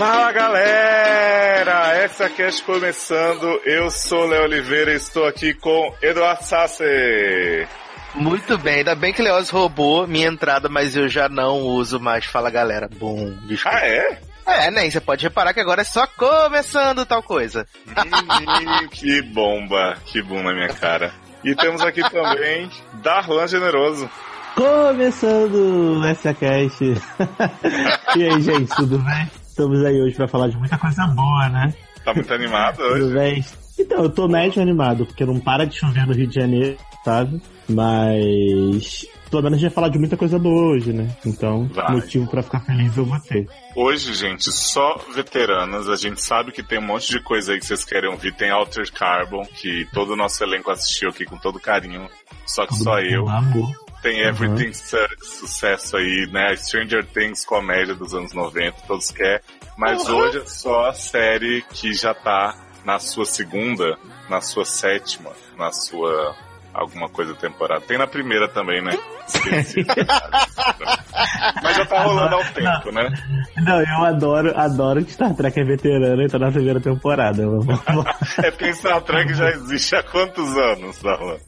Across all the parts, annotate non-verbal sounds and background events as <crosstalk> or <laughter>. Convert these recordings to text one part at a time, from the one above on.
Fala galera! Essa é Cast começando. Eu sou Léo Oliveira e estou aqui com Eduardo Sassi. Muito bem, ainda bem que Leoz roubou minha entrada, mas eu já não uso mais Fala Galera. Bom, desculpa. Ah, é? É, né? Você pode reparar que agora é só começando tal coisa. <laughs> Que bomba, que boom na minha cara. E temos aqui também Darlan Generoso. Começando essa cast. <laughs> e aí, gente, tudo bem? Estamos aí hoje para falar de muita coisa boa, né? Tá muito animado hoje? Tudo bem? Então, eu tô médio animado, porque não para de chover no Rio de Janeiro, sabe? Mas pelo menos a gente vai falar de muita coisa boa hoje, né? Então, vai. motivo para ficar feliz eu vou ter. Hoje, gente, só veteranas. A gente sabe que tem um monte de coisa aí que vocês querem ouvir. Tem Alter Carbon, que todo o nosso elenco assistiu aqui com todo carinho. Só que todo só eu. Amor. Tem Everything uhum. Sucks, sucesso aí, né? Stranger Things, comédia dos anos 90, todos querem. Mas uhum. hoje é só a série que já tá na sua segunda, na sua sétima, na sua alguma coisa temporada. Tem na primeira também, né? <laughs> <laughs> Mas já tá rolando há um tempo, né? Não, eu adoro, adoro que Star Trek é veterano e tá na primeira temporada. <laughs> é porque Star Trek já existe há quantos anos, Darlan?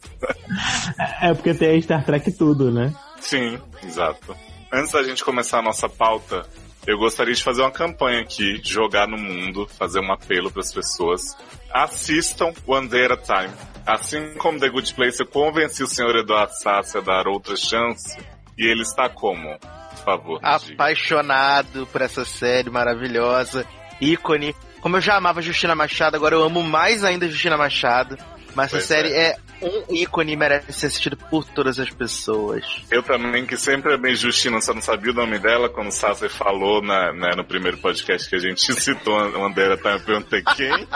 É porque tem Star Trek tudo, né? Sim, exato. Antes da gente começar a nossa pauta, eu gostaria de fazer uma campanha aqui, jogar no mundo, fazer um apelo para as pessoas. Assistam One Day at a Time. Assim como The Good Place, eu convenci o senhor Eduardo Sassi a dar outra chance. E ele está como? Por favor. Apaixonado diga. por essa série maravilhosa. ícone. Como eu já amava Justina Machado, agora eu amo mais ainda Justina Machado. Mas pois essa série é. é. Um ícone merece ser assistido por todas as pessoas. Eu também, que sempre amei Justina, só não sabia o nome dela, quando o Sassi falou na, né, no primeiro podcast que a gente <laughs> citou a Andera, tá, eu perguntei quem,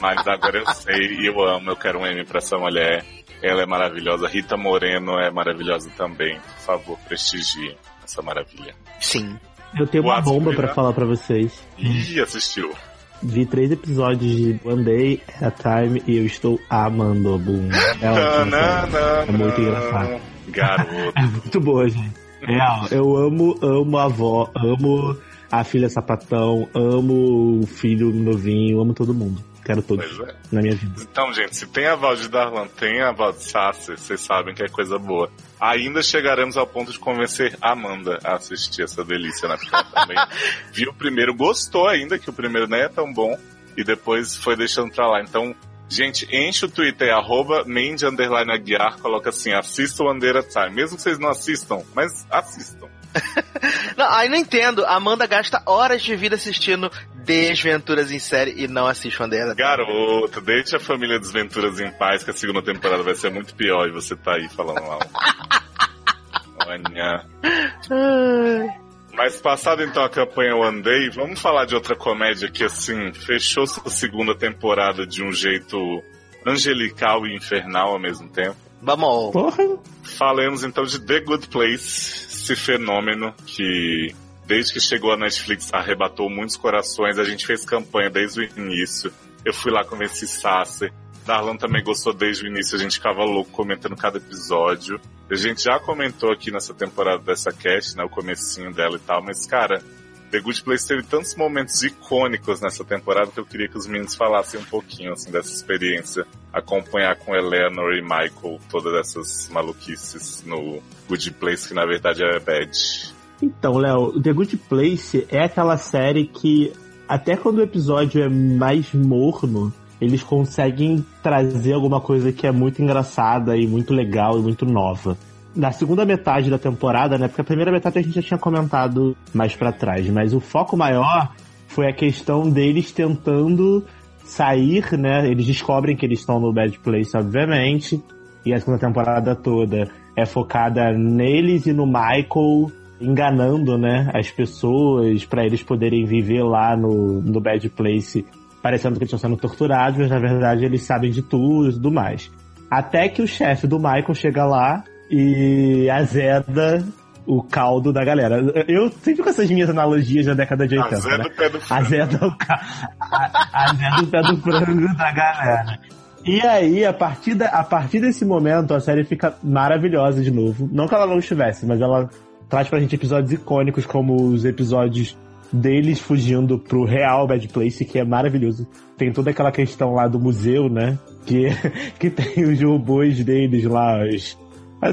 mas agora eu sei e eu amo, eu quero um M pra essa mulher. Ela é maravilhosa. Rita Moreno é maravilhosa também. Por favor, prestigie essa maravilha. Sim. Eu tenho uma bomba para falar para vocês. Ih, assistiu. Vi três episódios de One Day at a Time e eu estou amando. Boom. É, ótimo, é muito engraçado. Garoto. <laughs> é muito boa, gente. É, eu amo, amo a avó, amo a filha sapatão, amo o filho novinho, amo todo mundo. Quero todos é. na minha vida. Então, gente, se tem a voz de Darlan, tem a voz de Sassi, vocês sabem que é coisa boa. Ainda chegaremos ao ponto de convencer a Amanda a assistir essa delícia, né? Porque ela também <laughs> viu o primeiro, gostou ainda, que o primeiro nem é tão bom, e depois foi deixando pra lá. Então, Gente, enche o Twitter, arroba Mandy Underline Aguiar, coloca assim, assista o Under Time. Mesmo que vocês não assistam, mas assistam. <laughs> não, aí não entendo. A Amanda gasta horas de vida assistindo Desventuras em série e não assiste o Under Garoto, deixa a família Desventuras em paz, que a segunda temporada vai ser muito pior e você tá aí falando mal. Olha. Mas passado então a campanha One Day, vamos falar de outra comédia que assim fechou sua segunda temporada de um jeito angelical e infernal ao mesmo tempo. Vamos. Porra. Falemos então de The Good Place, esse fenômeno que desde que chegou a Netflix arrebatou muitos corações. A gente fez campanha desde o início. Eu fui lá convencer Sasser. Darlan também gostou desde o início, a gente ficava louco comentando cada episódio. A gente já comentou aqui nessa temporada dessa cast, né, o comecinho dela e tal, mas cara, The Good Place teve tantos momentos icônicos nessa temporada que eu queria que os meninos falassem um pouquinho, assim, dessa experiência. Acompanhar com Eleanor e Michael todas essas maluquices no Good Place, que na verdade é bad. Então, Léo, The Good Place é aquela série que, até quando o episódio é mais morno, eles conseguem trazer alguma coisa que é muito engraçada e muito legal e muito nova. Na segunda metade da temporada, né? Porque a primeira metade a gente já tinha comentado mais para trás, mas o foco maior foi a questão deles tentando sair, né? Eles descobrem que eles estão no Bad Place, obviamente, e a segunda temporada toda é focada neles e no Michael enganando, né, as pessoas para eles poderem viver lá no, no Bad Place parecendo que eles estão sendo torturados, mas na verdade eles sabem de tudo e tudo mais. Até que o chefe do Michael chega lá e azeda o caldo da galera. Eu sempre com essas minhas analogias da década de 80. Azeda né? o pé do frango. Azeda o, ca... azeda o pé do frango da galera. E aí, a partir, da, a partir desse momento, a série fica maravilhosa de novo. Não que ela não estivesse, mas ela traz pra gente episódios icônicos, como os episódios deles fugindo pro real Bad Place, que é maravilhoso. Tem toda aquela questão lá do museu, né? Que, <laughs> que tem os robôs deles lá, os,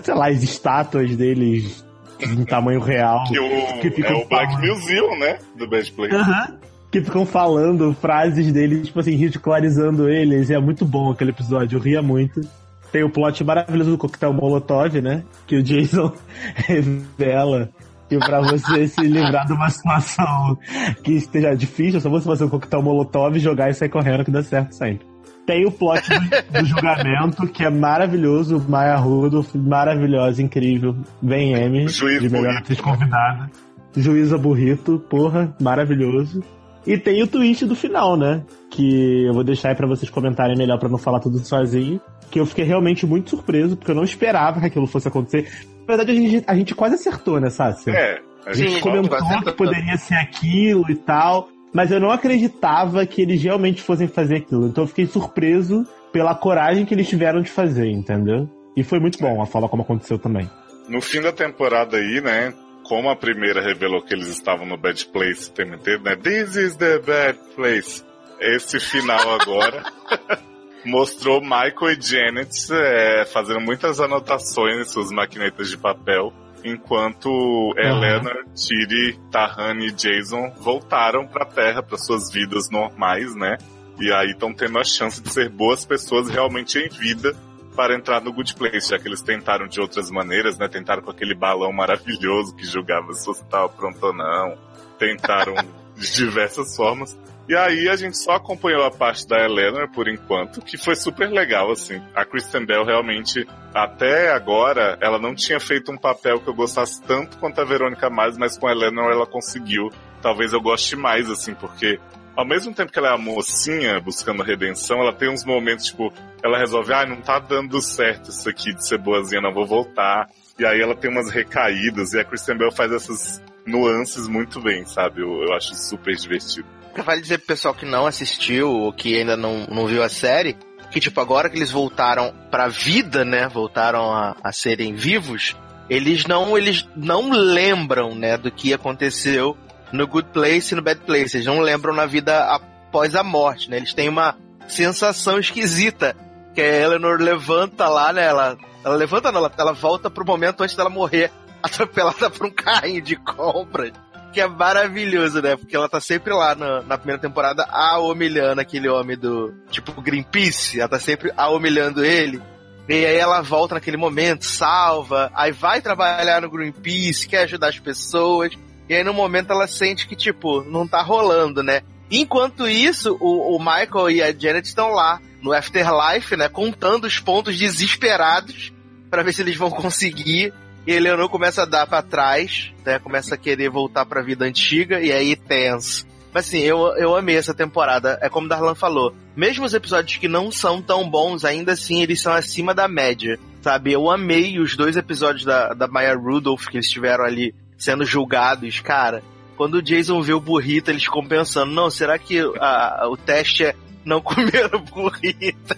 sei lá, as estátuas deles em tamanho real. Que, o, que ficam é o Black Museum, né? Do Bad Place. Uhum. Que ficam falando frases deles, tipo assim, ridicularizando eles. E é muito bom aquele episódio, eu ria muito. Tem o plot maravilhoso do coquetel Molotov, né? Que o Jason <laughs> revela que pra você se livrar de uma situação que esteja difícil, só você fazer um coquetel Molotov, jogar e sair correndo que dá certo sempre. Tem o plot do, do julgamento, que é maravilhoso. Maya Rudolph, maravilhosa, incrível. Vem M, de melhor atriz convidada. Juíza Burrito, porra, maravilhoso. E tem o twist do final, né? Que eu vou deixar aí pra vocês comentarem melhor para não falar tudo sozinho. Que eu fiquei realmente muito surpreso, porque eu não esperava que aquilo fosse acontecer. Na verdade, a gente, a gente quase acertou, né, Sácia? É. A gente Sim, comentou que poderia ser aquilo e tal. Mas eu não acreditava que eles realmente fossem fazer aquilo. Então eu fiquei surpreso pela coragem que eles tiveram de fazer, entendeu? E foi muito bom a forma como aconteceu também. No fim da temporada aí, né? Como a primeira revelou que eles estavam no Bad Place o tempo inteiro, né? This is the bad place. Esse final agora <laughs> mostrou Michael e Janet é, fazendo muitas anotações em suas maquinetas de papel enquanto uhum. Eleanor, Tiri, Tahani e Jason voltaram pra Terra, para suas vidas normais, né? E aí estão tendo a chance de ser boas pessoas realmente em vida para entrar no Good Place, já que eles tentaram de outras maneiras, né? Tentaram com aquele balão maravilhoso que julgava se você estava pronto ou não. Tentaram <laughs> de diversas formas. E aí a gente só acompanhou a parte da Eleanor por enquanto, que foi super legal, assim. A Kristen Bell realmente, até agora, ela não tinha feito um papel que eu gostasse tanto quanto a Verônica mais, mas com a Eleanor ela conseguiu. Talvez eu goste mais, assim, porque ao mesmo tempo que ela é a mocinha buscando redenção, ela tem uns momentos, tipo, ela resolve, ah, não tá dando certo isso aqui de ser boazinha, não vou voltar. E aí ela tem umas recaídas, e a Kristen Bell faz essas nuances muito bem, sabe? Eu, eu acho super divertido. Vale dizer pro pessoal que não assistiu ou que ainda não, não viu a série, que tipo, agora que eles voltaram pra vida, né? Voltaram a, a serem vivos, eles não, eles não lembram, né, do que aconteceu no Good Place e no Bad Place. Eles não lembram na vida após a morte, né? Eles têm uma sensação esquisita. Que a Eleanor levanta lá, né? Ela, ela levanta, não, ela, ela volta pro momento antes dela morrer, <laughs> atropelada por um carrinho de compras que é maravilhoso, né? Porque ela tá sempre lá na, na primeira temporada a humilhando aquele homem do tipo Greenpeace, ela tá sempre a humilhando ele. E aí ela volta naquele momento, salva, aí vai trabalhar no Greenpeace, quer ajudar as pessoas. E aí no momento ela sente que, tipo, não tá rolando, né? Enquanto isso, o, o Michael e a Janet estão lá no Afterlife, né? Contando os pontos desesperados para ver se eles vão <laughs> conseguir e Eleanor começa a dar para trás, né? Começa a querer voltar para a vida antiga e aí tenso. Mas assim, eu, eu amei essa temporada. É como Darlan falou. Mesmo os episódios que não são tão bons, ainda assim eles são acima da média. Sabe? Eu amei os dois episódios da, da Maya Rudolph que eles estiveram ali sendo julgados. Cara, quando o Jason vê o burrito, eles ficam pensando, não, será que a, o teste é não comeram burrita.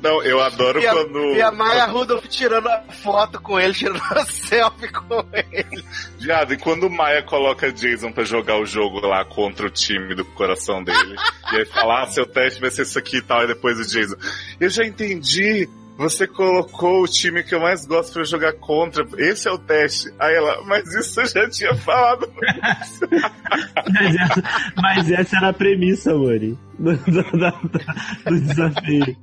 Não, eu adoro e quando. A, e a Maya Rudolph tirando a foto com ele, tirando a selfie com ele. Viado, e quando o Maia coloca Jason pra jogar o jogo lá contra o time do coração dele, e aí fala, ah, seu teste vai ser isso aqui e tal, e depois o Jason. Eu já entendi você colocou o time que eu mais gosto para jogar contra. Esse é o teste. Aí ela, mas isso eu já tinha falado. <laughs> mas, essa, mas, essa, era a premissa, Mori, do, do, do desafio.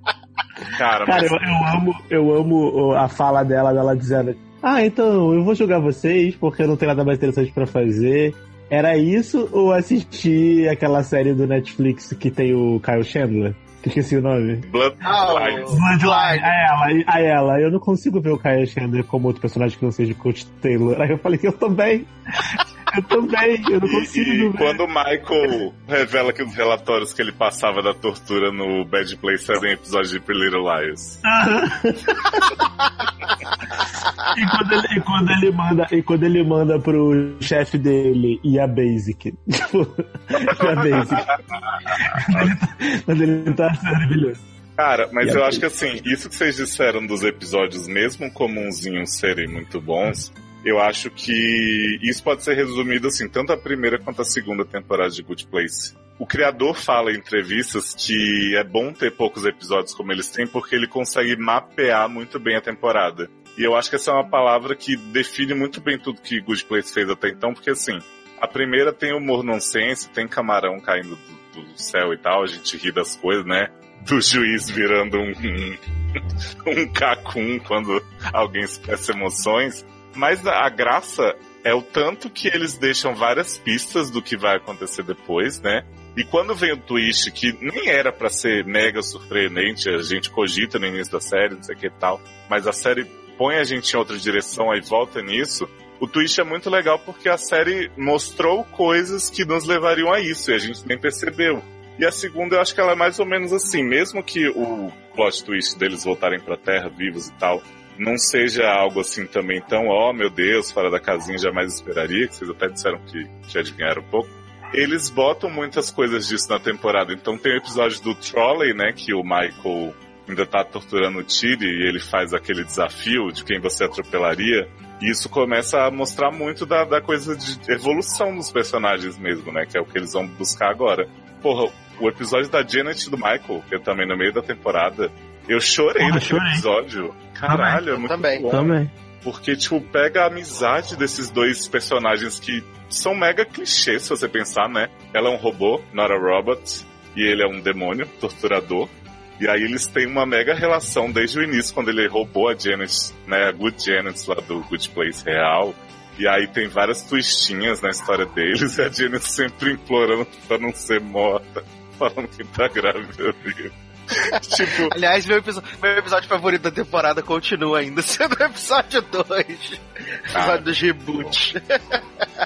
Cara, Cara mas... eu, eu, amo, eu amo a fala dela, dela dizendo: Ah, então eu vou jogar vocês porque eu não tenho nada mais interessante para fazer. Era isso ou assistir aquela série do Netflix que tem o Kyle Chandler? Esqueci o nome. Bloodline. Oh, Bloodline. A ela, a ela. Eu não consigo ver o Kyle Chandler como outro personagem que não seja o Coach Taylor. Aí eu falei que eu também. Eu também, eu não consigo e, quando o Michael revela que os relatórios que ele passava da tortura no Bad Place eram episódios de Pretty Little Liars. <laughs> e, quando ele, e, quando ele, manda, e quando ele manda pro chefe dele e a Basic. <laughs> Tipo, a Basic. Mas ele tá maravilhoso. Cara, mas eu acho que assim, isso que vocês disseram dos episódios, mesmo comunzinhos serem muito bons, Eu acho que isso pode ser resumido assim, tanto a primeira quanto a segunda temporada de Good Place. O criador fala em entrevistas que é bom ter poucos episódios como eles têm, porque ele consegue mapear muito bem a temporada. E eu acho que essa é uma palavra que define muito bem tudo que Good Place fez até então, porque assim, a primeira tem humor nonsense, tem camarão caindo do, do céu e tal, a gente ri das coisas, né? Do juiz virando um, um, <laughs> um cacum quando alguém expressa emoções. Mas a graça é o tanto que eles deixam várias pistas do que vai acontecer depois, né? E quando vem o twist, que nem era para ser mega surpreendente, a gente cogita no início da série, não sei o que e tal, mas a série põe a gente em outra direção e volta nisso, o twist é muito legal porque a série mostrou coisas que nos levariam a isso e a gente nem percebeu. E a segunda eu acho que ela é mais ou menos assim, mesmo que o plot twist deles voltarem pra Terra vivos e tal, não seja algo assim também tão, oh meu Deus, fora da casinha, jamais esperaria, que vocês até disseram que, que adivinharam um pouco eles botam muitas coisas disso na temporada. Então tem o episódio do Trolley, né? Que o Michael ainda tá torturando o Tilly e ele faz aquele desafio de quem você atropelaria. E isso começa a mostrar muito da, da coisa de evolução dos personagens mesmo, né? Que é o que eles vão buscar agora. Porra, o episódio da Janet e do Michael, que é também no meio da temporada, eu chorei Porra, naquele chorei. episódio. Caralho, também. é muito também. bom. Também. Porque, tipo, pega a amizade desses dois personagens que são mega clichês, se você pensar, né? Ela é um robô, not a robot, e ele é um demônio, torturador. E aí eles têm uma mega relação desde o início, quando ele roubou a Janet, né? A Good Janet lá do Good Place real. E aí tem várias twistinhas na história deles, <laughs> e a Janet sempre implorando pra não ser morta, <laughs> falando que tá grávida. <laughs> tipo... Aliás, meu episódio, meu episódio favorito da temporada continua ainda <laughs> sendo o episódio 2. Ah. <laughs> dos reboots.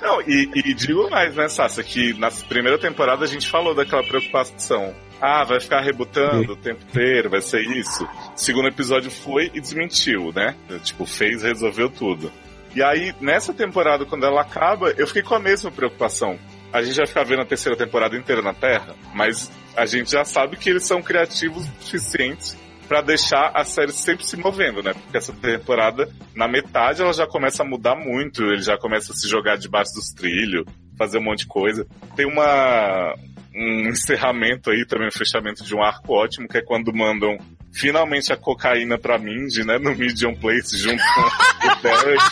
Não, e, e, digo mais, né, Sassa, que na primeira temporada a gente falou daquela preocupação. Ah, vai ficar rebutando o tempo inteiro, vai ser isso. Segundo episódio foi e desmentiu, né? Tipo, fez, resolveu tudo. E aí, nessa temporada, quando ela acaba, eu fiquei com a mesma preocupação. A gente vai ficar vendo a terceira temporada inteira na Terra, mas a gente já sabe que eles são criativos o suficiente para deixar a série sempre se movendo, né? Porque essa temporada, na metade, ela já começa a mudar muito, ele já começa a se jogar debaixo dos trilhos, fazer um monte de coisa. Tem uma um encerramento aí, também um fechamento de um arco ótimo, que é quando mandam finalmente a cocaína pra Mindy, né? No Medium Place, junto com o Derek.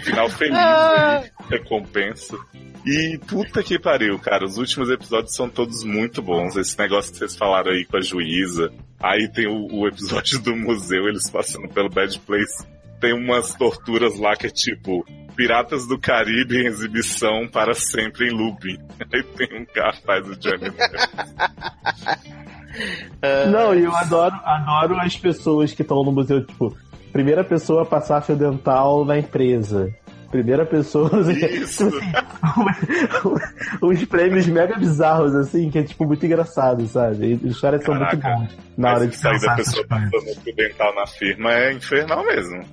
<laughs> Final feliz aí, recompensa. E puta que pariu, cara. Os últimos episódios são todos muito bons. Esse negócio que vocês falaram aí com a juíza. Aí tem o, o episódio do museu, eles passando pelo Bad Place. Tem umas torturas lá que é tipo Piratas do Caribe em exibição para sempre em looping. <laughs> Aí tem um cara faz o Johnny <laughs> Não, e eu adoro, adoro as pessoas que estão no museu, tipo, primeira pessoa a passar fio dental na empresa primeira pessoa. <laughs> Isso. <laughs> uns prêmios mega bizarros, assim, que é tipo muito engraçado, sabe? E os caras são muito bons na hora de sair da pessoa passando o dental na firma é infernal mesmo.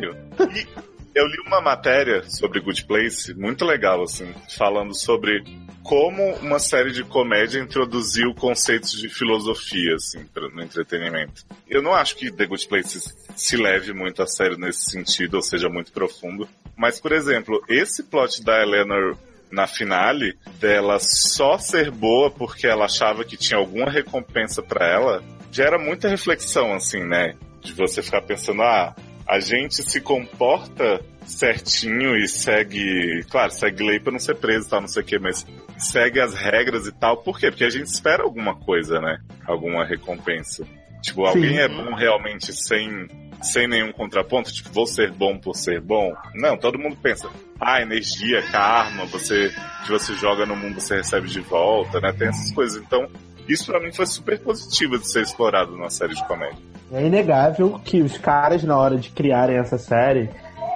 e <laughs> eu li uma matéria sobre Good Place, muito legal, assim, falando sobre como uma série de comédia introduziu conceitos de filosofia, assim, no entretenimento. Eu não acho que The Good Place se leve muito a sério nesse sentido, ou seja, muito profundo. Mas, por exemplo, esse plot da Eleanor na finale, dela só ser boa porque ela achava que tinha alguma recompensa para ela, gera muita reflexão, assim, né? De você ficar pensando, ah, a gente se comporta certinho e segue, claro, segue lei pra não ser preso e tal, não sei o que, mas segue as regras e tal. Por quê? Porque a gente espera alguma coisa, né? Alguma recompensa. Tipo, alguém Sim. é bom realmente sem, sem nenhum contraponto? Tipo, vou ser bom por ser bom? Não, todo mundo pensa, ah, energia, karma, você, que você joga no mundo, você recebe de volta, né? Tem essas coisas. Então, isso para mim foi super positivo de ser explorado numa série de comédia. É inegável que os caras, na hora de criarem essa série,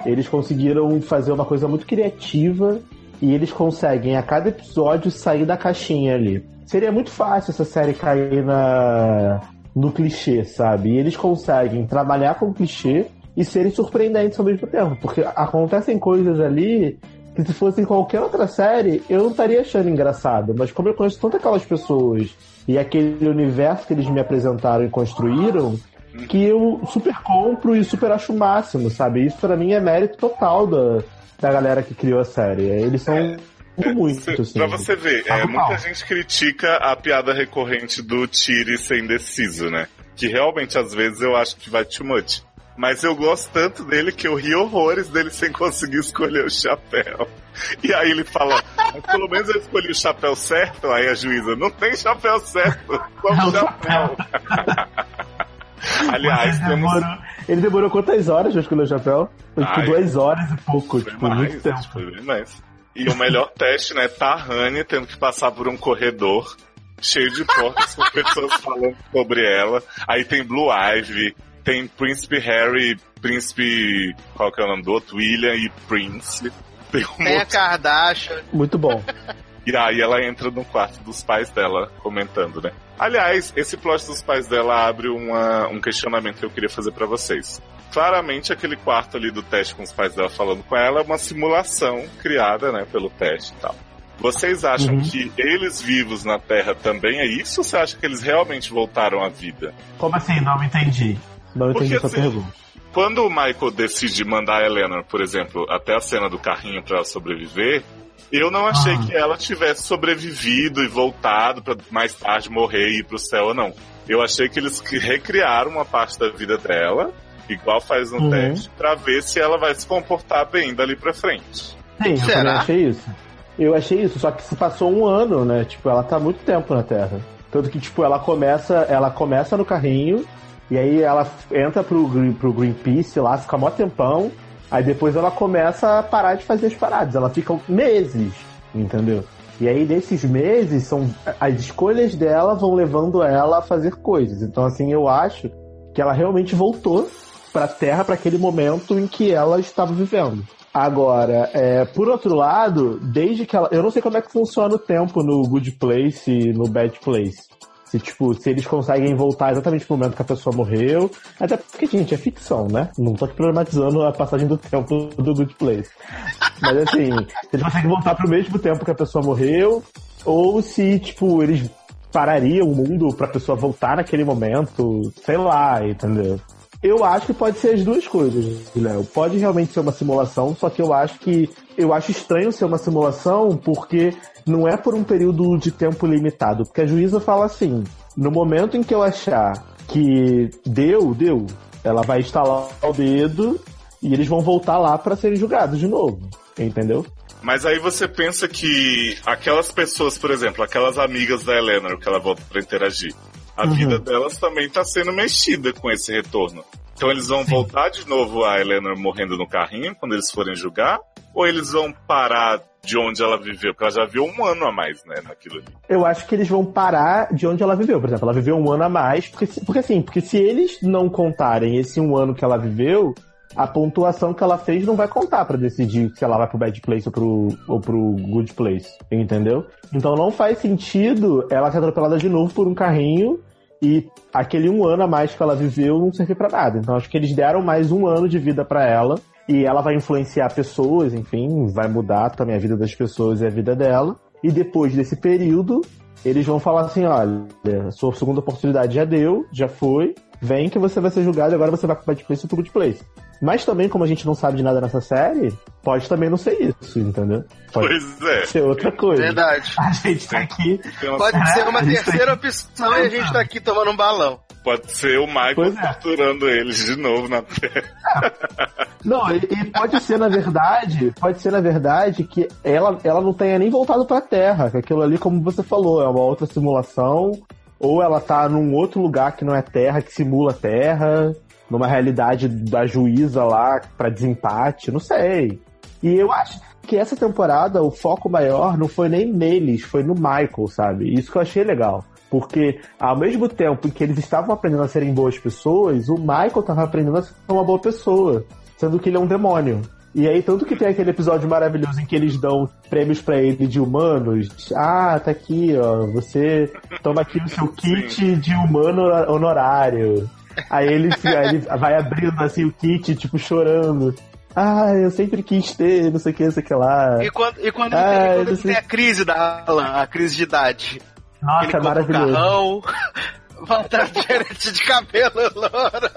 eles conseguiram fazer uma coisa muito criativa e eles conseguem a cada episódio sair da caixinha ali. Seria muito fácil essa série cair na no clichê, sabe? E eles conseguem trabalhar com clichê e serem surpreendentes ao mesmo tempo, porque acontecem coisas ali que se fosse em qualquer outra série, eu não estaria achando engraçado, mas como eu conheço tanto aquelas pessoas e aquele universo que eles me apresentaram e construíram, que eu super compro e super acho o máximo, sabe? Isso para mim é mérito total da, da galera que criou a série. Eles são é, muito, é, assim. Pra você ver, é, muita gente critica a piada recorrente do Tiri ser indeciso, né? Que realmente às vezes eu acho que vai too much. Mas eu gosto tanto dele que eu ri horrores dele sem conseguir escolher o chapéu. E aí ele fala, pelo menos eu escolhi o chapéu certo. Aí a juíza, não tem chapéu certo, qual é chapéu? <laughs> <laughs> Aliás, ele demorou, temos... ele demorou quantas horas pra escolher o chapéu? Foi tipo duas horas e pouco, tipo, mais, muito tempo. Foi mais. E o melhor <laughs> teste, né? Tahani tendo que passar por um corredor cheio de portas com <laughs> pessoas falando sobre ela. Aí tem Blue Ivy, tem Príncipe Harry, Príncipe. Qual que é o nome do outro? William e Prince. Tem, um tem outro... a Kardashian. Muito bom. E aí ela entra no quarto dos pais dela, comentando, né? Aliás, esse plot dos pais dela abre uma, um questionamento que eu queria fazer para vocês. Claramente, aquele quarto ali do teste com os pais dela falando com ela é uma simulação criada, né, pelo teste e tal. Vocês acham uhum. que eles vivos na Terra também é isso ou você acha que eles realmente voltaram à vida? Como assim? Não me entendi. Não entendi Porque, sua assim, pergunta. Quando o Michael decide mandar a Eleanor, por exemplo, até a cena do carrinho para ela sobreviver, eu não achei ah. que ela tivesse sobrevivido e voltado para mais tarde morrer e ir pro céu, não. Eu achei que eles recriaram uma parte da vida dela, igual faz no uhum. teste, para ver se ela vai se comportar bem dali pra frente. Sim, eu também achei isso. Eu achei isso, só que se passou um ano, né? Tipo, ela tá muito tempo na Terra. Tanto que, tipo, ela começa, ela começa no carrinho, e aí ela entra pro, pro Greenpeace lá, fica mó tempão, Aí depois ela começa a parar de fazer as paradas. Ela fica meses, entendeu? E aí, nesses meses, são as escolhas dela vão levando ela a fazer coisas. Então, assim, eu acho que ela realmente voltou para a Terra para aquele momento em que ela estava vivendo. Agora, é, por outro lado, desde que ela. Eu não sei como é que funciona o tempo no Good Place e no Bad Place. Se, tipo, se eles conseguem voltar exatamente no momento que a pessoa morreu. Até porque, gente, é ficção, né? Não tô aqui problematizando a passagem do tempo do Good Place. Mas assim, se <laughs> eles conseguem voltar pro mesmo tempo que a pessoa morreu, ou se, tipo, eles parariam o mundo pra pessoa voltar naquele momento, sei lá, entendeu? Eu acho que pode ser as duas coisas, Léo. Pode realmente ser uma simulação, só que eu acho que eu acho estranho ser uma simulação porque não é por um período de tempo limitado. Porque a juíza fala assim: no momento em que eu achar que deu, deu, ela vai instalar o dedo e eles vão voltar lá para serem julgados de novo. Entendeu? Mas aí você pensa que aquelas pessoas, por exemplo, aquelas amigas da Eleanor que ela volta para interagir, a uhum. vida delas também está sendo mexida com esse retorno. Então eles vão Sim. voltar de novo a Eleanor morrendo no carrinho quando eles forem julgar? Ou eles vão parar de onde ela viveu? Porque ela já viveu um ano a mais, né, naquilo ali. Eu acho que eles vão parar de onde ela viveu. Por exemplo, ela viveu um ano a mais, porque, porque assim, porque se eles não contarem esse um ano que ela viveu, a pontuação que ela fez não vai contar para decidir se ela vai pro bad place ou pro, ou pro good place, entendeu? Então não faz sentido ela ser atropelada de novo por um carrinho e aquele um ano a mais que ela viveu não servir para nada. Então acho que eles deram mais um ano de vida para ela e ela vai influenciar pessoas, enfim, vai mudar também a vida das pessoas e a vida dela. E depois desse período, eles vão falar assim: olha, sua segunda oportunidade já deu, já foi, vem que você vai ser julgado e agora você vai pro Bad Place ou pro Good Place. Mas também, como a gente não sabe de nada nessa série, pode também não ser isso, entendeu? Pode pois é. ser outra coisa. Verdade. A gente tá aqui. Pode ser uma terceira opção e a gente tá aqui tomando um balão. Pode ser o Michael é. torturando eles de novo na Terra. <laughs> Não, e, e, pode ser, na verdade, pode ser, na verdade, que ela, ela não tenha nem voltado pra Terra. Que aquilo ali, como você falou, é uma outra simulação. Ou ela tá num outro lugar que não é Terra, que simula Terra numa realidade da juíza lá para desempate, não sei. E eu acho que essa temporada o foco maior não foi nem neles, foi no Michael, sabe? Isso que eu achei legal. Porque ao mesmo tempo que eles estavam aprendendo a serem boas pessoas, o Michael estava aprendendo a ser uma boa pessoa, sendo que ele é um demônio. E aí, tanto que tem aquele episódio maravilhoso em que eles dão prêmios para ele de humanos. Ah, tá aqui, ó. Você toma aqui o seu kit de humano honorário. Aí ele, aí ele vai abrindo assim o kit, tipo, chorando. Ah, eu sempre quis ter, não sei o que, não sei o que lá. E quando, e quando, ah, quando tem a crise da Alan, a crise de idade? Nossa, ele é maravilhoso. Um carrão, <laughs> Volta a Janet de cabelo louro.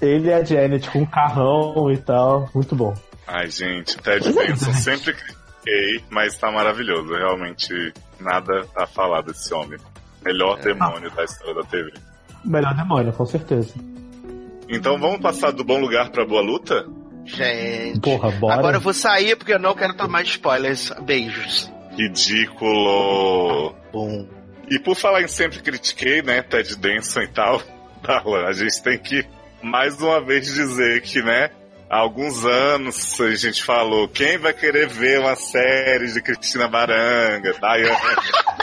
Ele a Janet com carrão e tal. Muito bom. Ai, gente, Ted Benson sempre critiquei, mas tá maravilhoso. Realmente, nada a falar desse homem. Melhor é. demônio da história da TV. Melhor demônio, com certeza. Então vamos passar do bom lugar pra boa luta? Gente. Porra, bora. Agora eu vou sair porque eu não quero tomar spoilers. Beijos. Ridículo. Bom. E por falar em sempre critiquei, né, Ted Denson e tal, <laughs> Darlan, a gente tem que mais uma vez dizer que, né, há alguns anos a gente falou, quem vai querer ver uma série de Cristina Baranga, Daiane,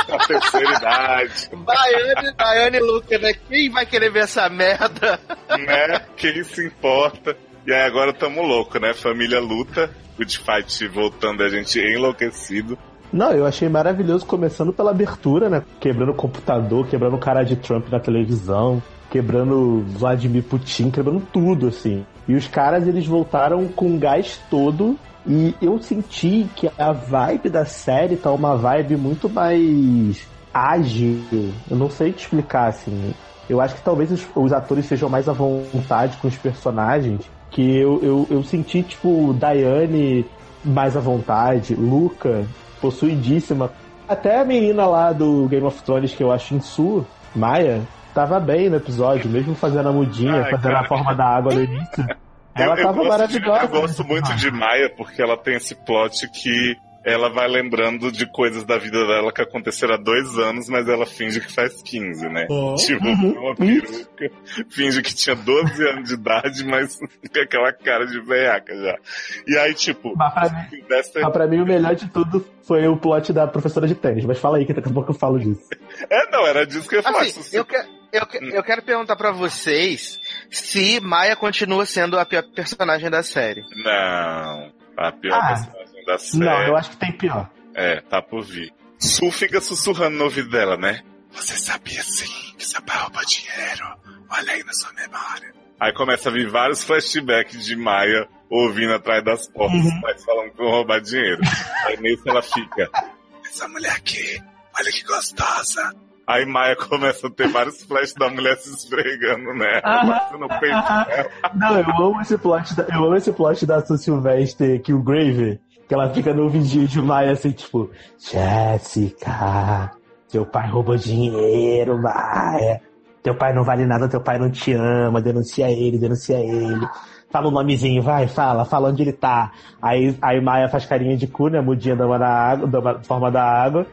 na <laughs> terceira idade. Daiane, Daiane Luca, né? Quem vai querer ver essa merda? Né? Quem se importa? E aí agora tamo louco, né? Família luta, Good Fight voltando a gente enlouquecido. Não, eu achei maravilhoso começando pela abertura, né? Quebrando o computador, quebrando o cara de Trump na televisão, quebrando Vladimir Putin, quebrando tudo, assim. E os caras, eles voltaram com gás todo. E eu senti que a vibe da série tá uma vibe muito mais ágil. Eu não sei te explicar, assim. Eu acho que talvez os, os atores sejam mais à vontade com os personagens. Que eu, eu, eu senti, tipo, Diane mais à vontade, Luca possuidíssima. Até a menina lá do Game of Thrones, que eu acho em Su, Maia, tava bem no episódio, mesmo fazendo a mudinha, Ai, fazendo cara. a forma da água no início. Ela eu, tava maravilhosa. De, eu gosto muito de Maia porque ela tem esse plot que ela vai lembrando de coisas da vida dela que aconteceram há dois anos, mas ela finge que faz 15, né? Oh. Tipo, uhum. <laughs> uma peruca, finge que tinha 12 anos de idade, mas <laughs> com aquela cara de veiaca já. E aí, tipo... Mas pra, mim, dessa... mas pra mim o melhor de tudo foi o plot da professora de tênis, mas fala aí que daqui a pouco eu falo disso. <laughs> É, não, era disso que eu ia falar. Assim, eu, que, eu, que, hum. eu quero perguntar para vocês se Maia continua sendo a pior personagem da série. Não, a pior ah. personagem da série. Não, eu acho que tem pior. É, tá por vir. Su fica sussurrando no ouvido dela, né? Você sabia sim que seu pai rouba dinheiro. Olha aí na sua memória. Aí começa a vir vários flashbacks de Maia ouvindo atrás das portas, uhum. mas falando que vão roubar dinheiro. aí nisso ela fica. Essa mulher aqui, olha que gostosa. Aí Maia começa a ter vários flashes da mulher se esfregando né? no peito Não, eu amo esse plot da, eu amo esse plot da Sylvester que ela fica no vídeo de Maia assim, tipo, Jéssica, seu pai roubou dinheiro, Maia. Teu pai não vale nada, teu pai não te ama, denuncia ele, denuncia ele. Fala o nomezinho, vai, fala, fala onde ele tá. Aí, aí Maia faz carinha de cu, né? Mudinha da, água, da forma da água.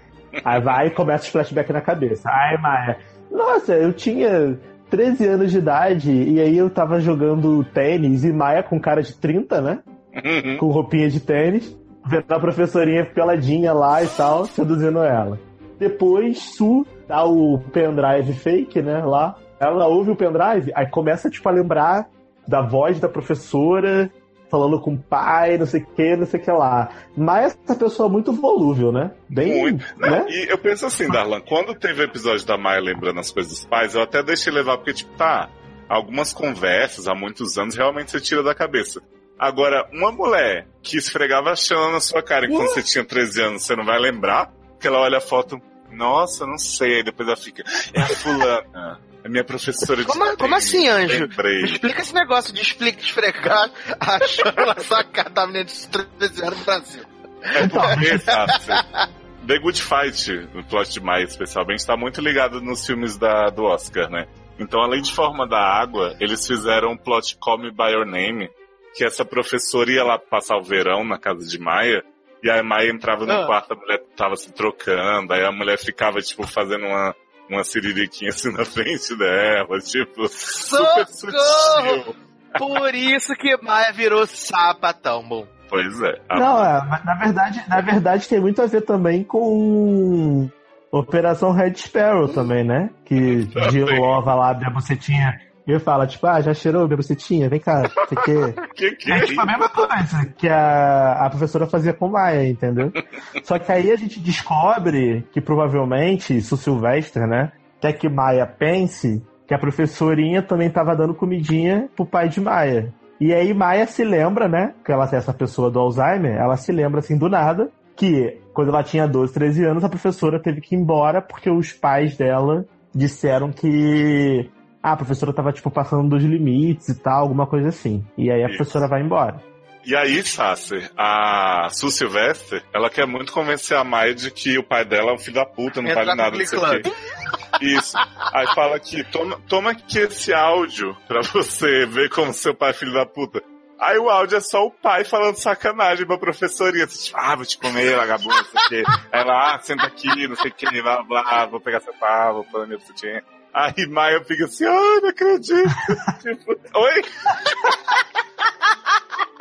Aí vai e começa os flashbacks na cabeça. Ai, Maia. Nossa, eu tinha 13 anos de idade e aí eu tava jogando tênis e Maia com cara de 30, né? Uhum. Com roupinha de tênis vendo a professorinha peladinha lá e tal, seduzindo ela. Depois, Su dá o pendrive fake, né, lá. Ela ouve o pendrive, aí começa, tipo, a lembrar da voz da professora, falando com o pai, não sei o que, não sei o que lá. Mas essa pessoa é muito volúvel, né? Bem. Muito. Né? E eu penso assim, Darlan, quando teve o episódio da Maia lembrando as coisas dos pais, eu até deixei levar, porque, tipo, tá, algumas conversas há muitos anos realmente você tira da cabeça. Agora, uma mulher que esfregava a chama na sua cara quando você tinha 13 anos, você não vai lembrar? Que ela olha a foto, nossa, não sei, aí depois ela fica, é a fulana. É minha professora de Como, como assim, Anjo? Lembrei. Me explica esse negócio de explica, esfregar a chama na sua cara da menina de 13 anos no Brasil. É porque, sabe, The Good Fight, o plot de Maia especialmente, está muito ligado nos filmes da, do Oscar, né? Então, além de Forma da Água, eles fizeram um plot Call Me By Your Name, que essa professora ia lá passar o verão na casa de Maia, e aí a Maia entrava no ah. quarto, a mulher tava se trocando, aí a mulher ficava, tipo, fazendo uma, uma siririquinha assim na frente dela, tipo, Socorro! super sutil. Por isso que Maia virou sapatão, bom. Pois é. Não, é, na verdade, na verdade tem muito a ver também com Operação Red Sparrow também, né? Que de Lova lá abre a bucetinha e fala, tipo, ah, já cheirou minha bucetinha? Vem cá, você quer? <laughs> que que é, é tipo a mesma coisa que a, a professora fazia com Maia, entendeu? Só que aí a gente descobre que provavelmente, isso Silvestre, né, quer que Maia pense que a professorinha também estava dando comidinha pro pai de Maia. E aí Maia se lembra, né, que ela tem essa pessoa do Alzheimer, ela se lembra assim do nada, que quando ela tinha 12, 13 anos, a professora teve que ir embora porque os pais dela disseram que ah, a professora tava, tipo, passando dos limites e tal, alguma coisa assim. E aí a Isso. professora vai embora. E aí, Sasser, a Su Silvestre, ela quer muito convencer a Maia de que o pai dela é um filho da puta, não vale nada, não sei o quê. Isso. Aí fala aqui, toma, toma aqui esse áudio pra você ver como seu pai é filho da puta. Aí o áudio é só o pai falando sacanagem pra professoria. Tipo, ah, vou te comer, vagabundo, não sei o quê. Aí ela, ah, senta aqui, não sei o quê, blá, blá, vou pegar seu pau, vou pôr meu sutiã. Aí Maia fica assim, ai, não acredito. <laughs> tipo, oi? <laughs>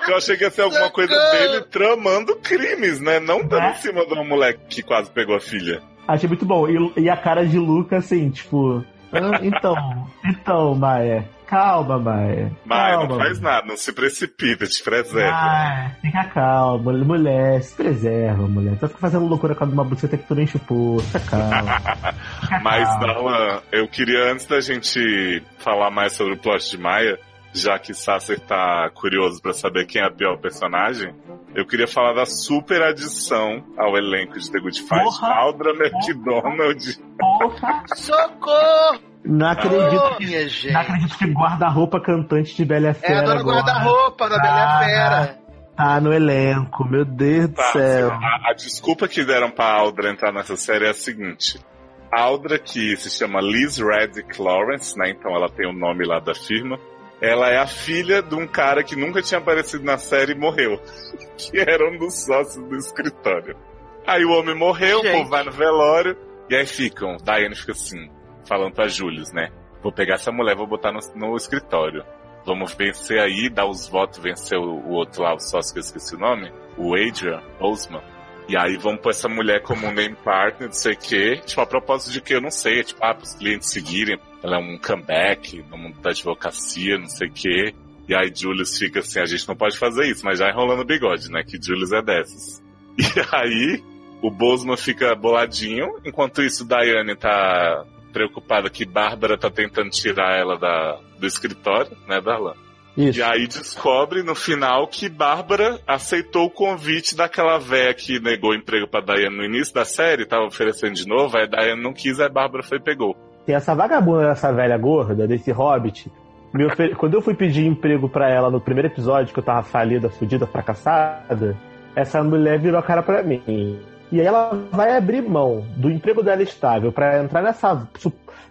Eu achei que ia ser alguma coisa dele tramando crimes, né? Não dando é? em cima de um moleque que quase pegou a filha. Achei muito bom. E, e a cara de Luca, assim, tipo. Ah, então, então, Maia. Calma, Maia. Maia, calma, não faz nada, não se precipita, te preserva. Ah, fica calma, mulher, se preserva, mulher. Tá fazendo loucura com uma buceta que tu nem chupou, fica calma. <laughs> Fica Mas, calma. eu queria, antes da gente falar mais sobre o plot de Maia, já que Sasser tá curioso para saber quem é a pior personagem, eu queria falar da super adição ao elenco de The Good Fight, Porra. Aldra McDonald. Porra. Socorro! Não acredito, oh, que, não acredito que guarda-roupa cantante de Bela Fera. É a dona guarda-roupa da Bela ah, Fera. Tá no elenco, meu Deus tá, do céu. A, a, desculpa que deram pra Aldra entrar nessa série é a seguinte. Aldra, que se chama Liz Reddick Lawrence, né? Então ela tem o nome lá da firma ela é a filha de um cara que nunca tinha aparecido na série e morreu. <laughs> Que era um dos sócios do escritório. Aí o homem morreu, Gente. o povo vai no velório, e aí ficam. Diane fica assim, falando pra Julius, né? Vou pegar essa mulher, vou botar no, no escritório. Vamos vencer aí, dar os votos, vencer o, o, outro lá, o sócio que eu esqueci o nome, o Adrian Osman. E aí vamos pôr essa mulher como um name partner, não sei o quê. Tipo, a propósito de que eu não sei, é tipo, ah, pros clientes seguirem. Ela é um comeback no mundo da advocacia, não sei o quê. E aí Julius fica assim, a gente não pode fazer isso, mas já enrolando o bigode, né? Que Julius é dessas. <laughs> E aí o Bosman fica boladinho, enquanto isso Diane tá preocupada que Bárbara tá tentando tirar ela da, do escritório, né, Darlan? Isso. E aí descobre no final que Bárbara aceitou o convite daquela véia que negou emprego pra Diane no início da série, tava oferecendo de novo, aí Diane não quis, aí Bárbara foi e pegou. Tem essa vagabunda dessa velha gorda, desse hobbit. <laughs> Quando eu fui pedir emprego para ela no primeiro episódio, que eu tava falida, fudida, fracassada, essa mulher virou a cara para mim. E aí ela vai abrir mão do emprego dela estável para entrar nessa.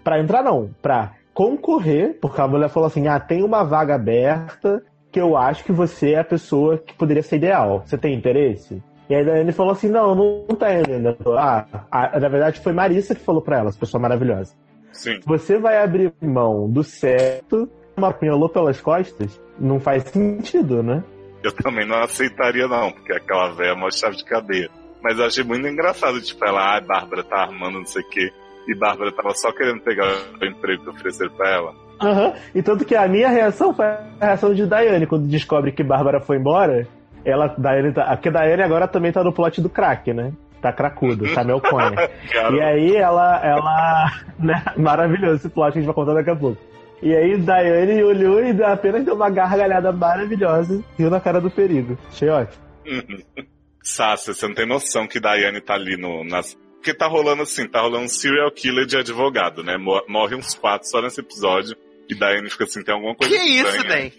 para entrar não, pra concorrer, porque a mulher falou assim: ah, tem uma vaga aberta que eu acho que você é a pessoa que poderia ser ideal. Você tem interesse? E aí ele falou assim: não, não, tem ainda. Ah, a, na verdade foi Marissa que falou pra ela, essa pessoa maravilhosa. Sim. Você vai abrir mão do certo, uma pinholou pelas costas? Não faz sentido, né? Eu também não aceitaria, não, porque aquela velha é uma chave de cadeia. Mas eu achei muito engraçado, tipo, ela, ah, Bárbara tá armando não sei o quê e Bárbara tava só querendo pegar o emprego que ofereceram pra ela. Uhum. e tanto que a minha reação foi a reação de Daiane, quando descobre que Bárbara foi embora. Ela, Daiane tá, porque Daiane agora também tá no plot do crack, né? Tá cracudo, tá meu cone. <laughs> e aí ela, ela, <laughs> né? Maravilhoso esse plot que a gente vai contar daqui a pouco. E aí Daiane olhou e apenas deu uma gargalhada maravilhosa, riu na cara do perigo. Achei ótimo. Sácia, você não tem noção que Daiane tá ali no, nas, porque tá rolando assim, tá rolando um serial killer de advogado, né? Morre uns quatro só nesse episódio. E Daiane fica assim, tem alguma coisa que estranha. Que isso,